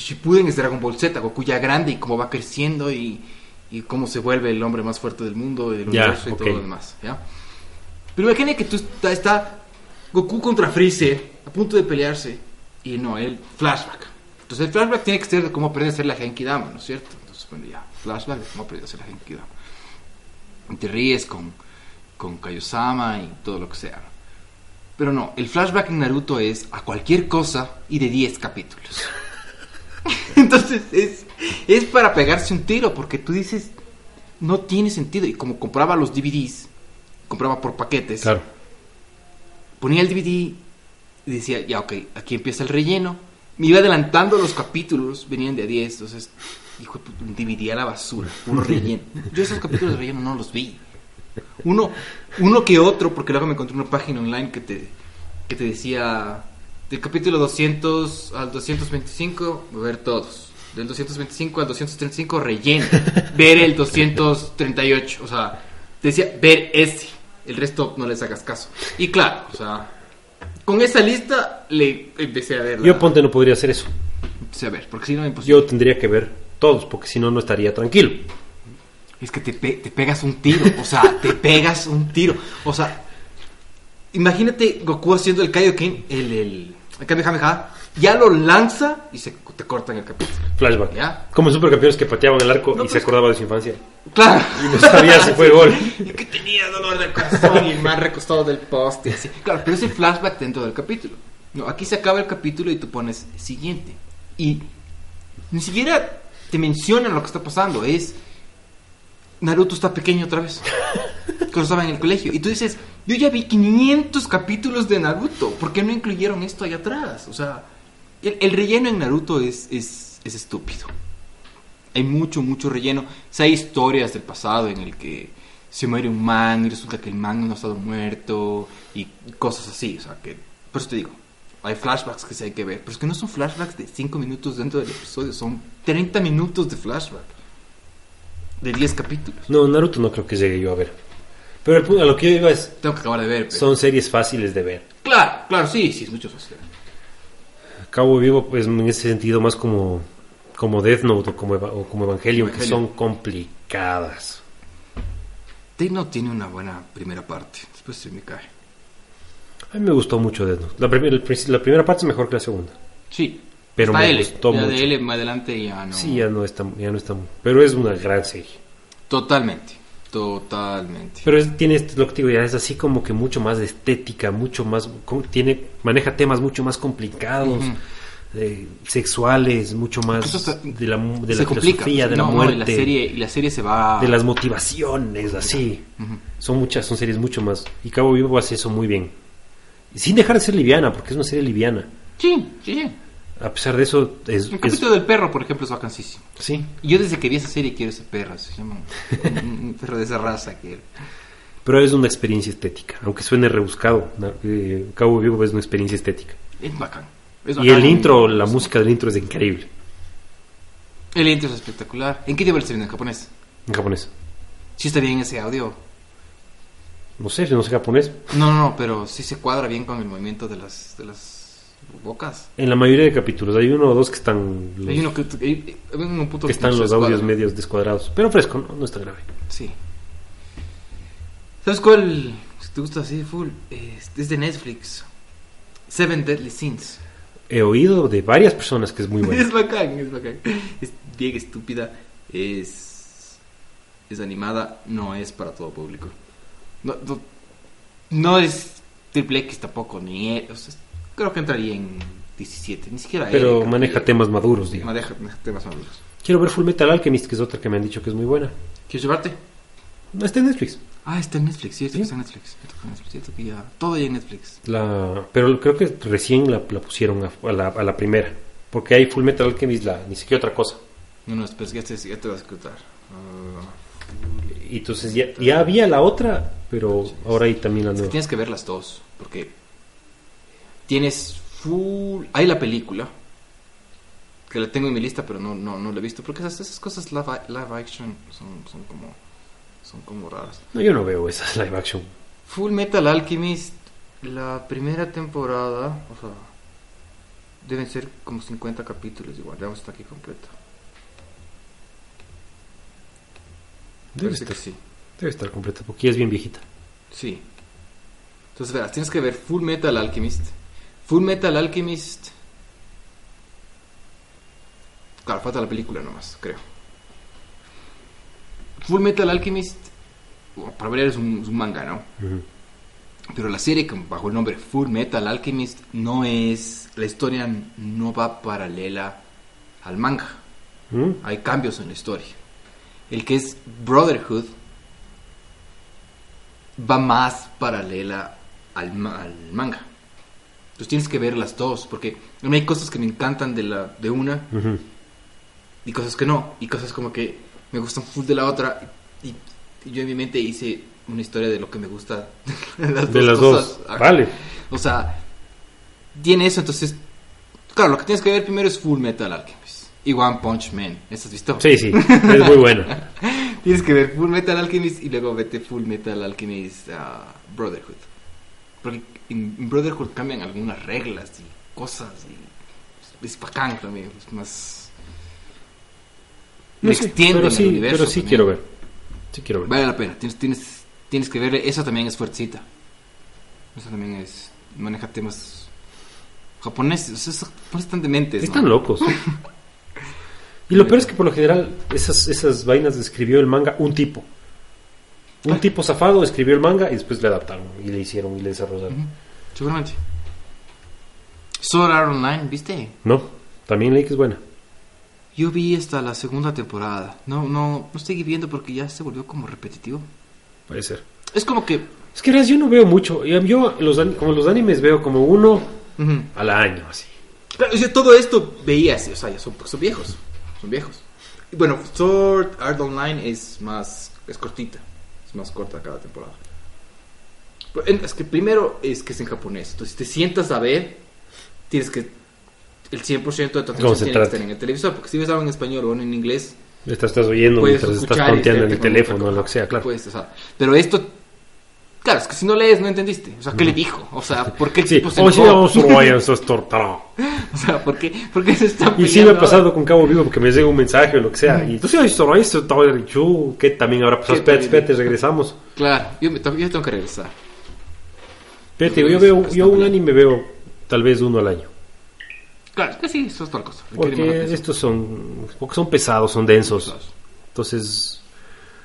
Shippuden es Dragon Ball Z, Goku ya grande y cómo va creciendo y, y cómo se vuelve el hombre más fuerte del mundo, del Ya, universo y ok. todo lo demás. ¿ya? Pero imagina que tú está, está Goku contra Freezer a punto de pelearse y no, él flashback. Entonces el flashback tiene que ser de cómo aprende a hacer la Genki Dama, ¿no es cierto? Entonces, bueno, ya, flashback de cómo aprende a hacer la Genki Dama. Y te ríes con, con Kaiosama y todo lo que sea. Pero no, el flashback en Naruto es a cualquier cosa y de 10 capítulos. (laughs) Entonces es, es para pegarse un tiro, porque tú dices, no tiene sentido. Y como compraba los DVDs, compraba por paquetes, Claro. ponía el DVD y decía, ya, ok, aquí empieza el relleno. Me iba adelantando los capítulos, venían de a 10, entonces, hijo, un DVD a la basura, puro (laughs) relleno. Yo esos capítulos de relleno no los vi. Uno, uno que otro, porque luego me encontré una página online que te, que te decía, del capítulo 200 al 225, ver todos. Del 225 al 235, relleno. (laughs) Ver el 238, o sea, decía, ver ese. El resto no les hagas caso. Y claro, o sea, con esa lista le empecé a ver. la- Yo ponte no podría hacer eso. empecé a ver, porque si no, imposible. Yo tendría que ver todos, porque si no, no estaría tranquilo. Es que te, pe- te pegas un tiro, o sea, te pegas un tiro. O sea, imagínate Goku haciendo el Kaioken, el, el, el Kamehameha, ya lo lanza y se, te cortan el capítulo. Flashback. Ya. Como supercampeones que pateaban el arco No, y se acordaba de su infancia. Claro. Y no sabía si fue gol. (laughs) Y que tenía dolor del corazón y el más recostado del poste. Así. Claro, pero es el flashback dentro del capítulo. No, aquí se acaba el capítulo y tú pones siguiente. Y ni siquiera te mencionan lo que está pasando. Es Naruto está pequeño otra vez. Cuando estaba en el colegio. Y tú dices, yo ya vi 500 capítulos de Naruto. ¿Por qué no incluyeron esto allá atrás? O sea, el, el relleno en Naruto es, es, es estúpido. Hay mucho, mucho relleno. O sea, hay historias del pasado en el que se muere un man y resulta que el man no ha estado muerto y cosas así. O sea, que por eso te digo, hay flashbacks que sí hay que ver. Pero es que no son flashbacks de 5 minutos dentro del episodio, son 30 minutos de flashback. De 10 capítulos. No, Naruto no creo que llegue yo a ver. Pero el punto- a lo que yo iba es, Tengo que acabar de ver. pero- son series fáciles de ver. Claro, claro, sí, sí, es mucho fácil. Cabo Vivo, pues en ese sentido más como, como Death Note o como, Eva- o como Evangelion, que Evangelion. son complicadas. Death Note tiene una buena primera parte. Después se me cae. A mí me gustó mucho Death Note. La, primer- el princi- la primera parte es mejor que la segunda. Sí. Pero Hasta me L. gustó Ya mucho. de L más adelante ya no. Sí, ya no está, ya no está, pero es una gran serie. Totalmente. Totalmente. Pero es- tiene este- lo que te digo, ya es así como que mucho más de estética, mucho más, tiene, maneja temas mucho más complicados, eh, sexuales, mucho más hasta- de la, de la complica. filosofía, de la No, muerte, la serie, y la serie se va. de las motivaciones, así. Son muchas, son series mucho más. Y Cabo Vivo hace eso muy bien. Sin dejar de ser liviana, porque es una serie liviana. Sí, sí, sí. A pesar de eso, es, El es- capítulo del perro, por ejemplo, es vacancísimo. sí. Y yo desde que vi esa serie quiero ese perro. Se llama un, perro de esa raza. que Pero es una experiencia estética, aunque suene rebuscado. eh, Cabo Vivo es una experiencia estética. Es bacán. Es Y el intro, la música del intro es increíble. El intro es espectacular. ¿En qué idioma está viendo en japonés? En japonés. Sí está bien ese audio. No sé, no sé japonés. No, no, no, pero sí se cuadra bien con el movimiento de las, de las bocas. En la mayoría de capítulos hay uno o dos que están los, Hay uno que, hay- hay que están los audios medios descuadrados. Pero fresco, no, no está grave. Sí. ¿Sabes cuál? Si te gusta así full, es, es de Netflix. Seven Deadly Sins. He oído de varias personas que es muy (laughs) Es bueno. bacán, es bacán. Es bien estúpida. Es, es animada. No es para todo público. No, no, no es triple X tampoco. Ni o sea, creo que entraría en 17. Ni siquiera Pero maneja que- temas maduros, digamos. Maneja, maneja temas maduros. Quiero ver Full Metal Alchemist, que es otra que me han dicho que es muy buena. ¿Quieres llevarte? No está en Netflix. Ah, está en Netflix. Cierto Sí. que está en Netflix. Cierto que ya. Todo ya en Netflix. La, pero creo que recién la, la pusieron a, a la, a la primera. Porque hay Full Metal Alchemist, la, ni siquiera otra cosa. No, no, espera, ya te, ya te vas a escuchar. Y entonces ya, ya había la otra, pero ahora hay también la es que nueva. tienes que ver las dos, porque tienes full... Hay la película, que la tengo en mi lista, pero no, no, no la he visto, porque esas, esas cosas live, live action son, son, como, son como raras. No, yo no veo esas (laughs) live action. Full Metal Alchemist, la primera temporada, o sea, deben ser como 50 capítulos igual, veamos está aquí completa. Debe Parece estar, que sí. debe estar completa, porque ya es bien viejita. Sí. Entonces, verás, tienes que ver Full Metal Alchemist. Full Metal Alchemist. Claro, falta la película nomás, creo. Full Metal Alchemist. bueno, para ver, es un, es un manga, ¿no? Pero la serie, bajo el nombre Full Metal Alchemist, no es. La historia no va paralela al manga. ¿Mm? Hay cambios en la historia. El que es Brotherhood va más paralela al, al manga. Entonces tienes que ver las dos, porque a mí hay cosas que me encantan de, la, de una Ujú. y cosas que no, y cosas como que me gustan full de la otra. Y, y yo en mi mente hice una historia de lo que me gusta (laughs) de las De dos las cosas. dos. Vale. O sea, tiene eso, entonces, claro, lo que tienes que ver primero es Full Metal Alchemist y One Punch Man. ¿Eso has visto? Sí, sí. Es muy buena. (laughs) Tienes que ver Full Metal Alchemist y luego vete Full Metal Alchemist ah, Brotherhood. Porque en, Brotherhood cambian algunas reglas y cosas y es bacán también, es más... No sé, pero el sí, universo pero sí también. quiero ver. Sí quiero ver. Vale la pena, tienes, tienes, tienes que verle, esa también es fuertecita. Esa también es, maneja temas japoneses, o sea, es- japoneses tan dementes. ¿no? Están locos. (laughs) Y lo peor es que por lo general esas, esas vainas escribió el manga un tipo. Un tipo zafado escribió el manga y después le adaptaron y le hicieron y le desarrollaron. Ujú, Seguramente. Sword Art Online, ¿viste? No, también leí que es buena. Yo vi hasta la segunda temporada. No, no, no estoy viendo porque ya se volvió como repetitivo. Puede ser. Es como que. Es que yo no veo mucho. Yo los, como los animes veo como uno ujú. al año, así. Claro, o sea, todo esto veías, o sea, ya son, son viejos. Son viejos. Y bueno, Sword Art Online es más. es cortita. Más corta cada temporada. Es que primero es que es en japonés. Entonces, si te sientas a ver, tienes que. El 100% de tu atención tiene que estar en el televisor. Porque si ves algo en español o en inglés, Estás, estás oyendo puedes mientras estás ponteando en el teléfono o lo que sea, claro. O sea, pero esto, claro, es que si no lees no entendiste. O sea, ¿qué le dijo? O sea, ¿por qué el Sí, tipo se enojó? (laughs) tortados. O sea, ¿por qué, por qué se están Y sí me ha peleando pasado con Cabo Vivo porque me llega un mensaje o lo que sea. Y entonces, esto eso estaba dicho que también pasado. ¿Qué Espérate, espérate, regresamos. ahora? Claro, yo, me yo tengo que regresar. Espérate, yo veo, yo un anime veo tal vez uno al año. Claro, es que sí, eso es otra cosa. Porque estos son, porque son pesados, son densos. Entonces,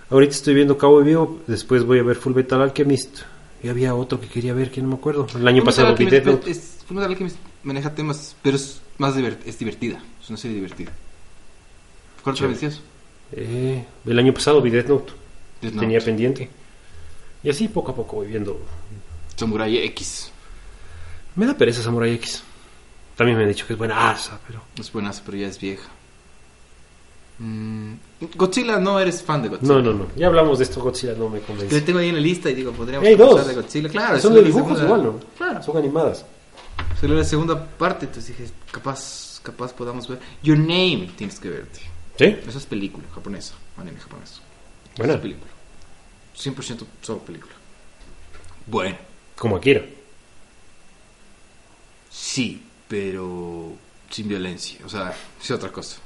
ahorita estoy viendo Cabo Vivo, después voy a ver Full Metal Alchemist. Y había otro que quería ver, que no me acuerdo. El año Fullmetal pasado vi Death Note. es- Fullmetal Alchemist maneja temas, pero es más divert- es divertida. Es una serie divertida. ¿Cuál pareció eso? Eh, el año pasado vi Death Note. Death Note. Tenía pendiente. Y así poco a poco voy viendo. Samurai X. Me da pereza Samurai X. También me han dicho que es buena asa, pero... Es buenazo, pero ya es vieja. Mm, Godzilla, no eres fan de Godzilla. No, no, no. Ya hablamos de esto, Godzilla no me convence. tengo ahí en la lista y digo, podríamos dos. conversar de Godzilla. Claro, Son de dibujos segunda- igual, ¿no? Claro. Son animadas. Salió la segunda parte, entonces dije, capaz, capaz podamos ver. Your Name tienes que verte. ¿Sí? Esa es película japonesa, anime japonés. Buena. Esa es película. 100% solo película. Bueno, Como Akira. sí, pero sin violencia. O sea, es otra cosa.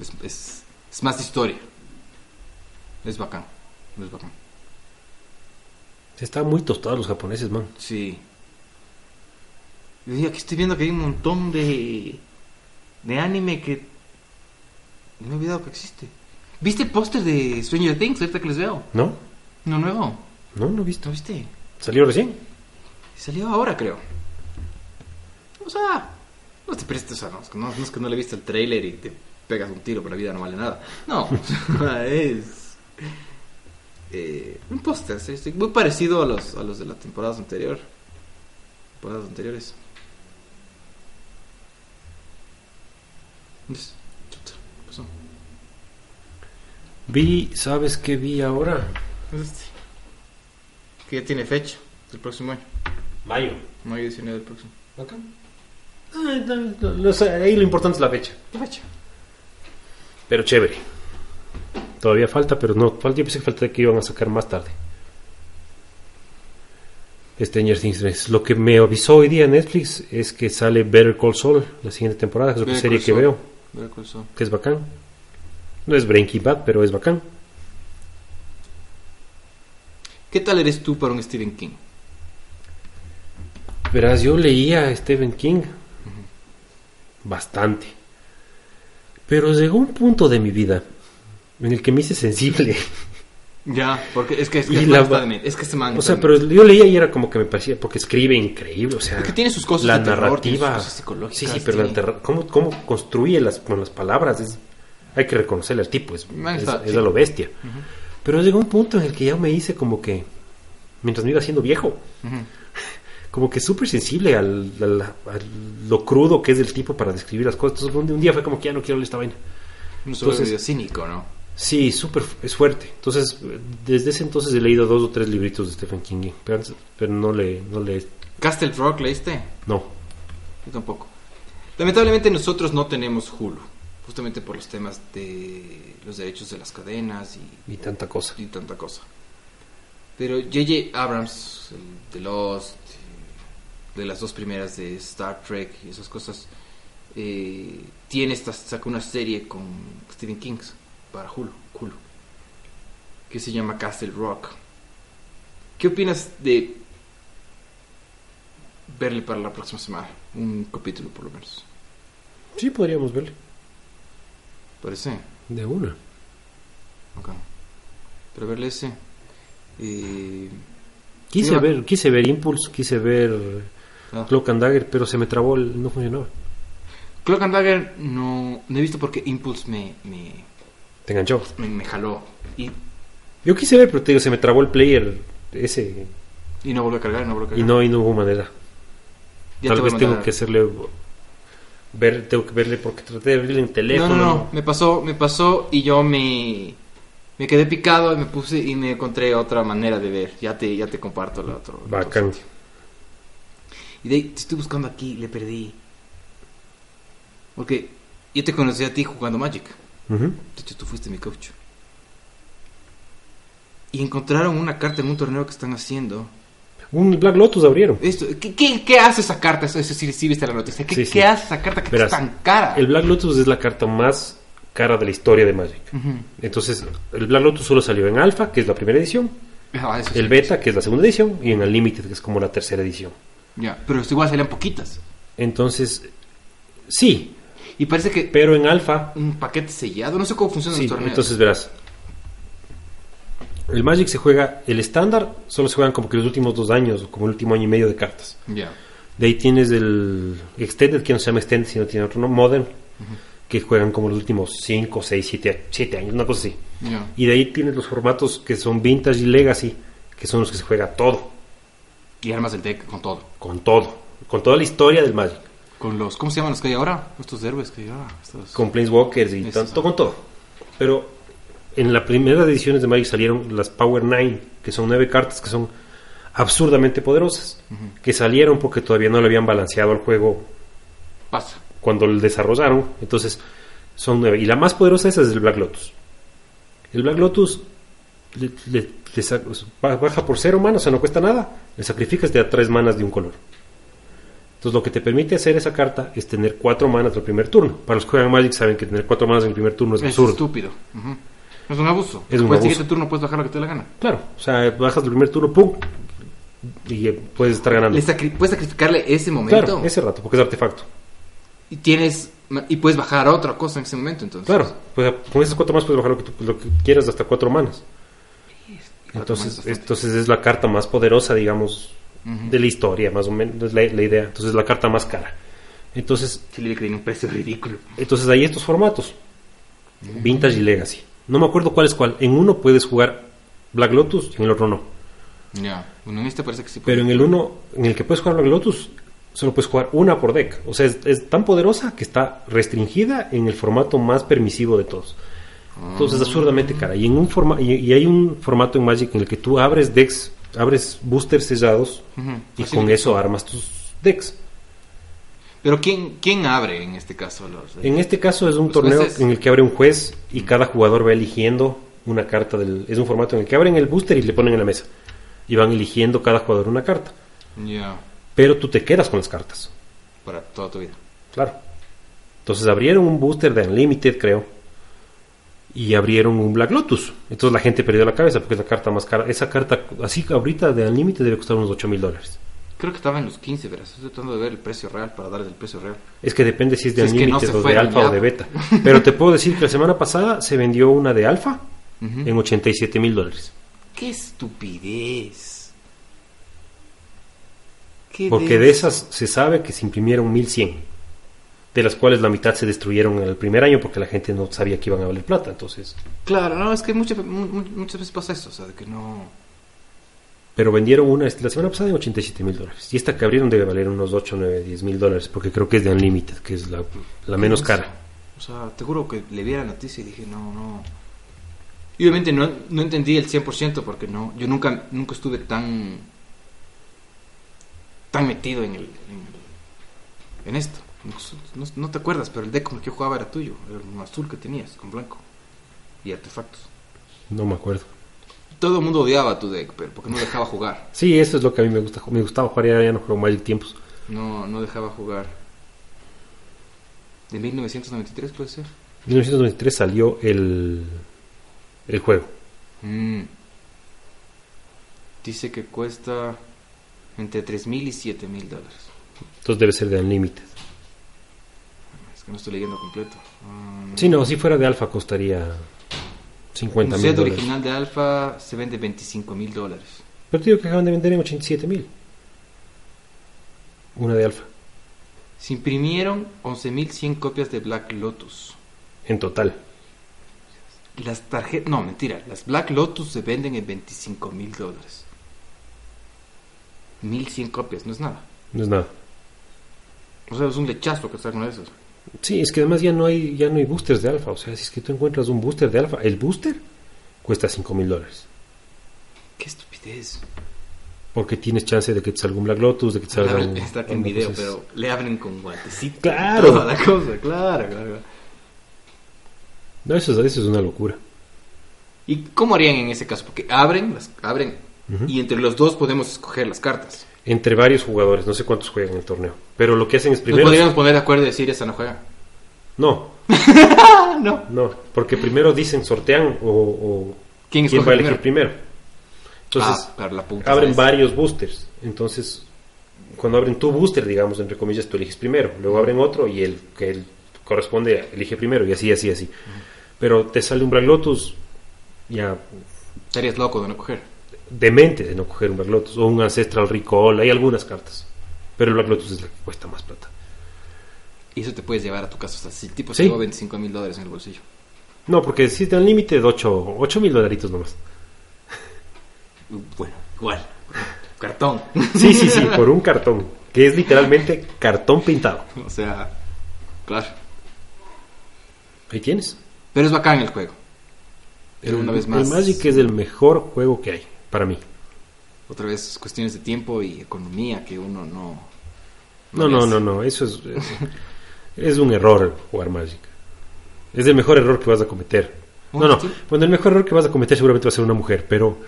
Es, es, es más historia. Es bacán. Es bacán. Están muy tostados los japoneses, man. Sí. Y aquí estoy viendo que hay un montón de, de anime que me he olvidado que existe. ¿Viste el póster de Stranger Things ahorita que les veo? ¿No? No nuevo. No, no he visto. ¿No viste? ¿Salió recién? Salió ahora, creo. O sea, no te prestes, o sea, no, no es que no le viste el trailer y te pegas un tiro, pero la vida no vale nada. No, (laughs) (laughs) es eh, un póster, sí, muy parecido a los, a los de la temporada anterior. Temporadas anteriores. Es- chuta, ¿qué pasó? Vi, ¿sabes qué vi ahora? Es este. Que ya tiene fecha, el próximo año. Mayo. Mayo 19 del próximo. Acá. Ah, no, no, no sé, ahí lo importante es la fecha. ¿Qué fecha? Pero chévere. Todavía falta, pero no. Yo pensé que falta que iban a sacar más tarde. Stranger Things 3. Lo que me avisó hoy día Netflix es que sale Better Call Saul la siguiente temporada, que es Better serie que veo, que es bacán. No es Breaking Bad, pero es bacán. ¿Qué tal eres tú para un Stephen King? Verás, yo leía a Stephen King bastante. Pero llegó un punto de mi vida en el que me hice sensible. Ya, porque es que es que, Y la. Es que este man O sea, pero yo leía y era como que me parecía, porque escribe increíble, o sea. Es que tiene sus cosas La de terror, tiene sus narrativa. cosas psicológicas, Sí, sí, pero la terra- ¿cómo, cómo construye las, con las palabras? Es, hay que reconocerle al tipo, es, es, sí. a lo bestia. Pero llegó un punto en el que ya me hice como que, mientras me iba haciendo viejo, Ujú. Como que súper sensible al, al- lo crudo que es el tipo para describir las cosas. Entonces, un, día fue como que ya no quiero leer esta vaina. Entonces- medio cínico, ¿no? Sí, súper, es fuerte. Entonces, desde ese entonces he leído dos o tres libritos de Stephen King, pero no le, no le, Castle Rock, ¿leíste? no. Yo tampoco. Lamentablemente nosotros no tenemos Hulu, justamente por los temas de los derechos de las cadenas y, Y tanta cosa. y tanta cosa. Pero J.J. Abrams, el de Lost, de las dos primeras de Star Trek y esas cosas, eh, tiene esta, sacó una serie con Stephen King para Hulu, Hulu, que se llama Castle Rock. ¿Qué opinas de verle para la próxima semana? Un capítulo por lo menos. Sí, podríamos verle. Parece. De una. Ok. Pero verle ese. eh, Quise ver, quise ver Impulse, quise ver ah. Cloak and Dagger, pero se me trabó, el- no funcionaba. Cloak and Dagger no, no he visto porque Impulse me, me, Te enganchó. me, me jaló. Y, Yo quise ver, pero te digo, se me trabó el player ese y no volvió a cargar, no volvió a y no, y no hubo manera. Ya Tal te vez tengo que hacerle ver, tengo que verle porque traté de abrirle en No, teléfono. no, no. Me pasó, me pasó y yo me, me quedé picado y me puse y me encontré otra manera de ver. Ya te, ya te comparto la otra. Bacán. Y de ahí te estoy buscando aquí, le perdí. Porque yo te conocí a ti jugando Magic. Ujú. De hecho, tú fuiste mi coach. Y encontraron una carta en un torneo que están haciendo. Un Black Lotus abrieron. Esto, ¿qué, qué, qué hace esa carta? Eso, eso sí, sí viste la noticia. ¿Qué, Sí, sí. qué hace esa carta que Verás, es tan cara? El Black Lotus es la carta más cara de la historia de Magic. Ujú. Entonces, el Black Lotus solo salió en Alpha, que es la primera edición, Ah, el Beta, que es la segunda edición, y en Unlimited, que es como la tercera edición. Ya, pero esto igual salían poquitas. Entonces, sí, Y parece que pero en Alpha, un paquete sellado. No sé cómo funcionan sí, los torneos. entonces verás. El Magic se juega, el estándar, solo se juegan como que los últimos dos años, o como el último año y medio de cartas. Ya. De ahí tienes el Extended, que no se llama Extended, sino tiene otro nombre, Modern, que juegan como los últimos 5, 6, 7, años, una cosa así. Ya. Y de ahí tienes los formatos que son Vintage y Legacy, que son los que se juega todo, Y armas el deck con todo. con todo, con toda la historia del Magic, Con los. ¿Cómo se llaman los que hay ahora? Estos héroes que hay ahora. Estos... con Planeswalkers y tanto con todo. Pero en la primera de ediciones de Magic salieron las Power 9, que son nueve cartas que son absurdamente poderosas, que salieron porque todavía no le habían balanceado al juego Pasa. cuando lo desarrollaron. Entonces, son nueve. Y la más poderosa esa es el Black Lotus. El Black Lotus le- le- baja por cero manas, o sea, no cuesta nada. Le sacrificas de a tres manas de un color. Entonces, lo que te permite hacer esa carta es tener cuatro manas al primer turno. Para los que juegan Magic saben que tener cuatro manas en el primer turno es Es absurdo. estúpido. Ujú. Es un abuso. Es un Después abuso. siguiente turno puedes bajar lo que te dé la gana. Claro, o sea, bajas del primer turno, ¡pum! Y puedes estar ganando. Le sacri- puedes sacrificarle ese momento. Claro, ese rato, porque es artefacto. Y tienes. Y puedes bajar otra cosa en ese momento, entonces. Claro, pues, con esas cuatro manas puedes bajar lo que, tú- lo que quieras hasta cuatro manas. Entonces, entonces es la carta más poderosa, digamos, de la historia, más o menos, es la, la idea. Entonces es la carta más cara. Entonces, Sí, le un precio ridículo. entonces hay estos formatos, Vintage y Legacy. No me acuerdo cuál es cuál. En uno puedes jugar Black Lotus, en el otro no. Ya. Bueno, en este parece que sí. Pero en el uno, en el que puedes jugar Black Lotus, solo puedes jugar una por deck. O sea, es, es tan poderosa que está restringida en el formato más permisivo de todos. Entonces es absurdamente cara. Y, en un forma, y, y hay un formato en Magic en el que tú abres decks, abres boosters sellados Ujú. y Así con eso armas tus decks. Pero ¿quién, ¿quién abre en este caso? Los, En este caso es un torneo jueces. en el que abre un juez y cada jugador va eligiendo una carta del... Es un formato en el que abren el booster y le ponen en la mesa. Y van eligiendo cada jugador una carta. Ya. Pero tú te quedas con las cartas. Para toda tu vida. Claro. Entonces abrieron un booster de Unlimited, creo. Y abrieron un Black Lotus. Entonces la gente perdió la cabeza porque es la carta más cara. Esa carta, así ahorita de Unlimited debe costar unos 8 mil dólares. Creo que estaba en los 15, verás. Estoy tratando de ver el precio real para darles el precio real. Es que depende si es de Si es que no Unlimited o de ya. o de Beta. Pero te puedo decir que la semana pasada se vendió una de Alpha Ujú. en 87 mil dólares. ¡Qué estupidez! ¿Qué Porque de esas se sabe que se imprimieron 1100, de las cuales la mitad se destruyeron en el primer año porque la gente no sabía que iban a valer plata. Entonces, Claro, no, es que muchas, mu- mu- muchas veces pasa eso, o sea, de que no... pero vendieron una la semana pasada en 87 mil dólares. Y esta que abrieron debe valer unos 8, 9, 10 mil dólares porque creo que es de Unlimited, que es la, la menos ¿Qué cara. O sea, te juro que le vi la noticia y dije, no, no... Y obviamente no, no entendí el 100% porque no, yo nunca, nunca estuve tan... tan metido en el... en, en esto. No, no te acuerdas, pero el deck con el que yo jugaba era tuyo, era el azul que tenías, con blanco. Y artefactos. No me acuerdo. Todo el mundo odiaba tu deck, pero porque no dejaba jugar. (laughs) Sí, eso es lo que a mí me gusta. Me gustaba jugar, ya, ya no juego Magic tiempos. No, no dejaba jugar. De 1993 puede ser. En 1993 salió el, el juego. Mm. Dice que cuesta entre 3 mil y 7 mil dólares. Entonces debe ser de Unlimited. Que no estoy leyendo completo. Ah, Sí, no, si fuera de alfa costaría 50 Un mil dólares. original de Alpha se vende 25 mil dólares. Pero te digo que acaban de vender en 87 mil. Una de alfa, Se imprimieron 11.100 copias de Black Lotus. en total. Las tarjetas, no, mentira, las Black Lotus se venden en 25 mil dólares. 1100 copias, no es nada. No es nada. O sea, es un lechazo que con esos. Sí, es que además ya no hay ya no hay boosters de alfa. O sea, si es que tú encuentras un booster de alfa, el booster cuesta 5 mil dólares. Qué estupidez. Porque tienes chance de que te salga un Black Lotus, de que te salga un... Está en video, pero le abren con guantecito. Claro. Toda la cosa, claro, claro. No, eso, es- eso es una locura. ¿Y cómo harían en ese caso? Porque abren, las abren, y entre los dos podemos escoger las cartas. Entre varios jugadores, no sé cuántos juegan en el torneo. Pero lo que hacen es primero... podríamos poner de acuerdo y decir, esa no juega. No, (laughs) no. no, porque primero dicen sortean o, o ¿Quién va a elegir primero. Entonces, ah, claro, la punta. abren varios boosters. Entonces, cuando abren tu booster, digamos, entre comillas, tú eliges primero. Luego abren otro y el que el corresponde elige primero y así, así, así. Pero te sale un Black Lotus ya Estarías loco de no coger. Demente de no coger un Black Lotus o un Ancestral Recall. Hay algunas cartas. Pero el Black Lotus es la que cuesta más plata. Y eso te puedes llevar a tu casa. O sea, si el tipo Sí. se llevó 25 mil dólares en el bolsillo. No, porque si te dan límite de 8 mil dolaritos nomás. Uh, Bueno, igual. Cartón. Sí, sí, sí, por un cartón. Que es literalmente cartón pintado. o sea, claro. Ahí tienes. Pero es bacán el juego. Pero el, una vez más. El Magic es el mejor juego que hay, para mí. Otra vez cuestiones de tiempo y economía que uno no. No, no, no, no, eso es, es, es un error jugar Magic. Es el mejor error que vas a cometer. No, no, bueno, el mejor error que vas a cometer seguramente va a ser una mujer, pero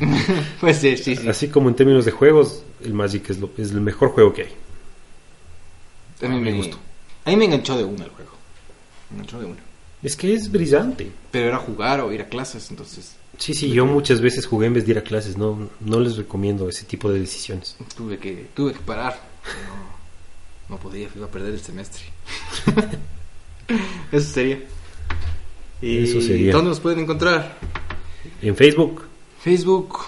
(laughs) Pues sí, sí, sí. así como en términos de juegos, el Magic es, lo- es el mejor juego que hay. A mí me me gustó. A mí me enganchó de una el juego. Me enganchó de una. Es que es brillante. Pero era jugar o ir a clases, entonces Sí, sí, yo muchas veces jugué en vez de ir a clases, no, no les recomiendo ese tipo de decisiones. tuve que tuve que parar. No, no podía, iba a perder el semestre. (laughs) Eso sería. Y Eso sería. ¿Dónde nos pueden encontrar? En Facebook, Facebook,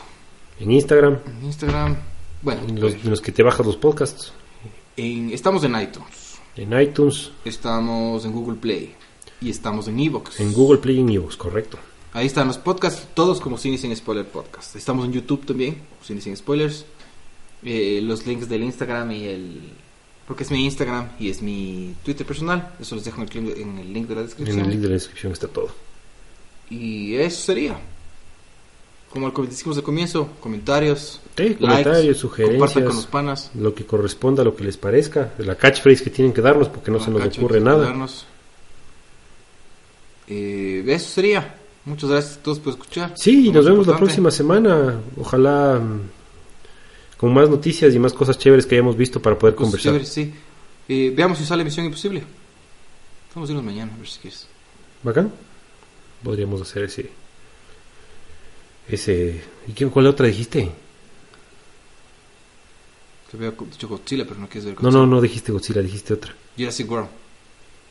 en Instagram, en Instagram. Bueno, en los, en los que te bajas los podcasts, en- estamos en iTunes, en iTunes, estamos en Google Play y estamos en Evox. en Google Play y en iVoox, correcto. Ahí están los podcasts, todos como Cine Sin Spoiler Podcast. Estamos en YouTube también, Cine Sin Spoilers. Eh, los links del Instagram y el... Porque es mi Instagram y es mi Twitter personal. Eso los dejo en el, en link de la En descripción. el link de la descripción está todo. Y eso sería. Como decimos al comienzo, comentarios, Sí, comentarios, sugerencias. compartan con los panas. Lo que corresponda, lo que les parezca, la catchphrase que tienen que darnos porque no se nos ocurre nada. Eh, eso sería. Muchas gracias a todos por escuchar. Sí, Lo nos vemos la próxima semana. Ojalá mm, con más noticias y más cosas chéveres que hayamos visto para poder Cosas conversar. chéveres, sí. Eh, veamos si sale Misión Imposible. Vamos a irnos mañana, a ver si quieres. ¿Bacán? Podríamos hacer ese. Ese. ¿Y qué, cuál otra dijiste? Te había dicho Godzilla, pero no quieres ver No, Godzilla. no, no dijiste Godzilla, dijiste otra. Jurassic World.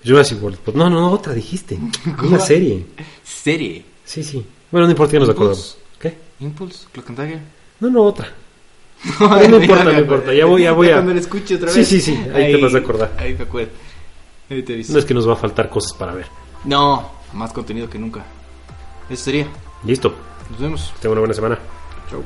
Jurassic World. Pues, No, no, no, otra dijiste. (laughs) Una serie. Serie. Sí, sí. Bueno, no importa, ya nos acordamos. ¿Qué? Impulse, Clock and Dagger. No, no, otra. (laughs) no, no (laughs) importa, no importa, ya voy- ya voy a- Cuando lo escuche otra Sí, vez. sí, sí, ahí te vas a acordar. Ahí me acuerdo. Ahí te aviso. No es que nos va a faltar cosas para ver. No, más contenido que nunca. Eso sería. Listo. Nos vemos. Tengo una buena semana. Chau.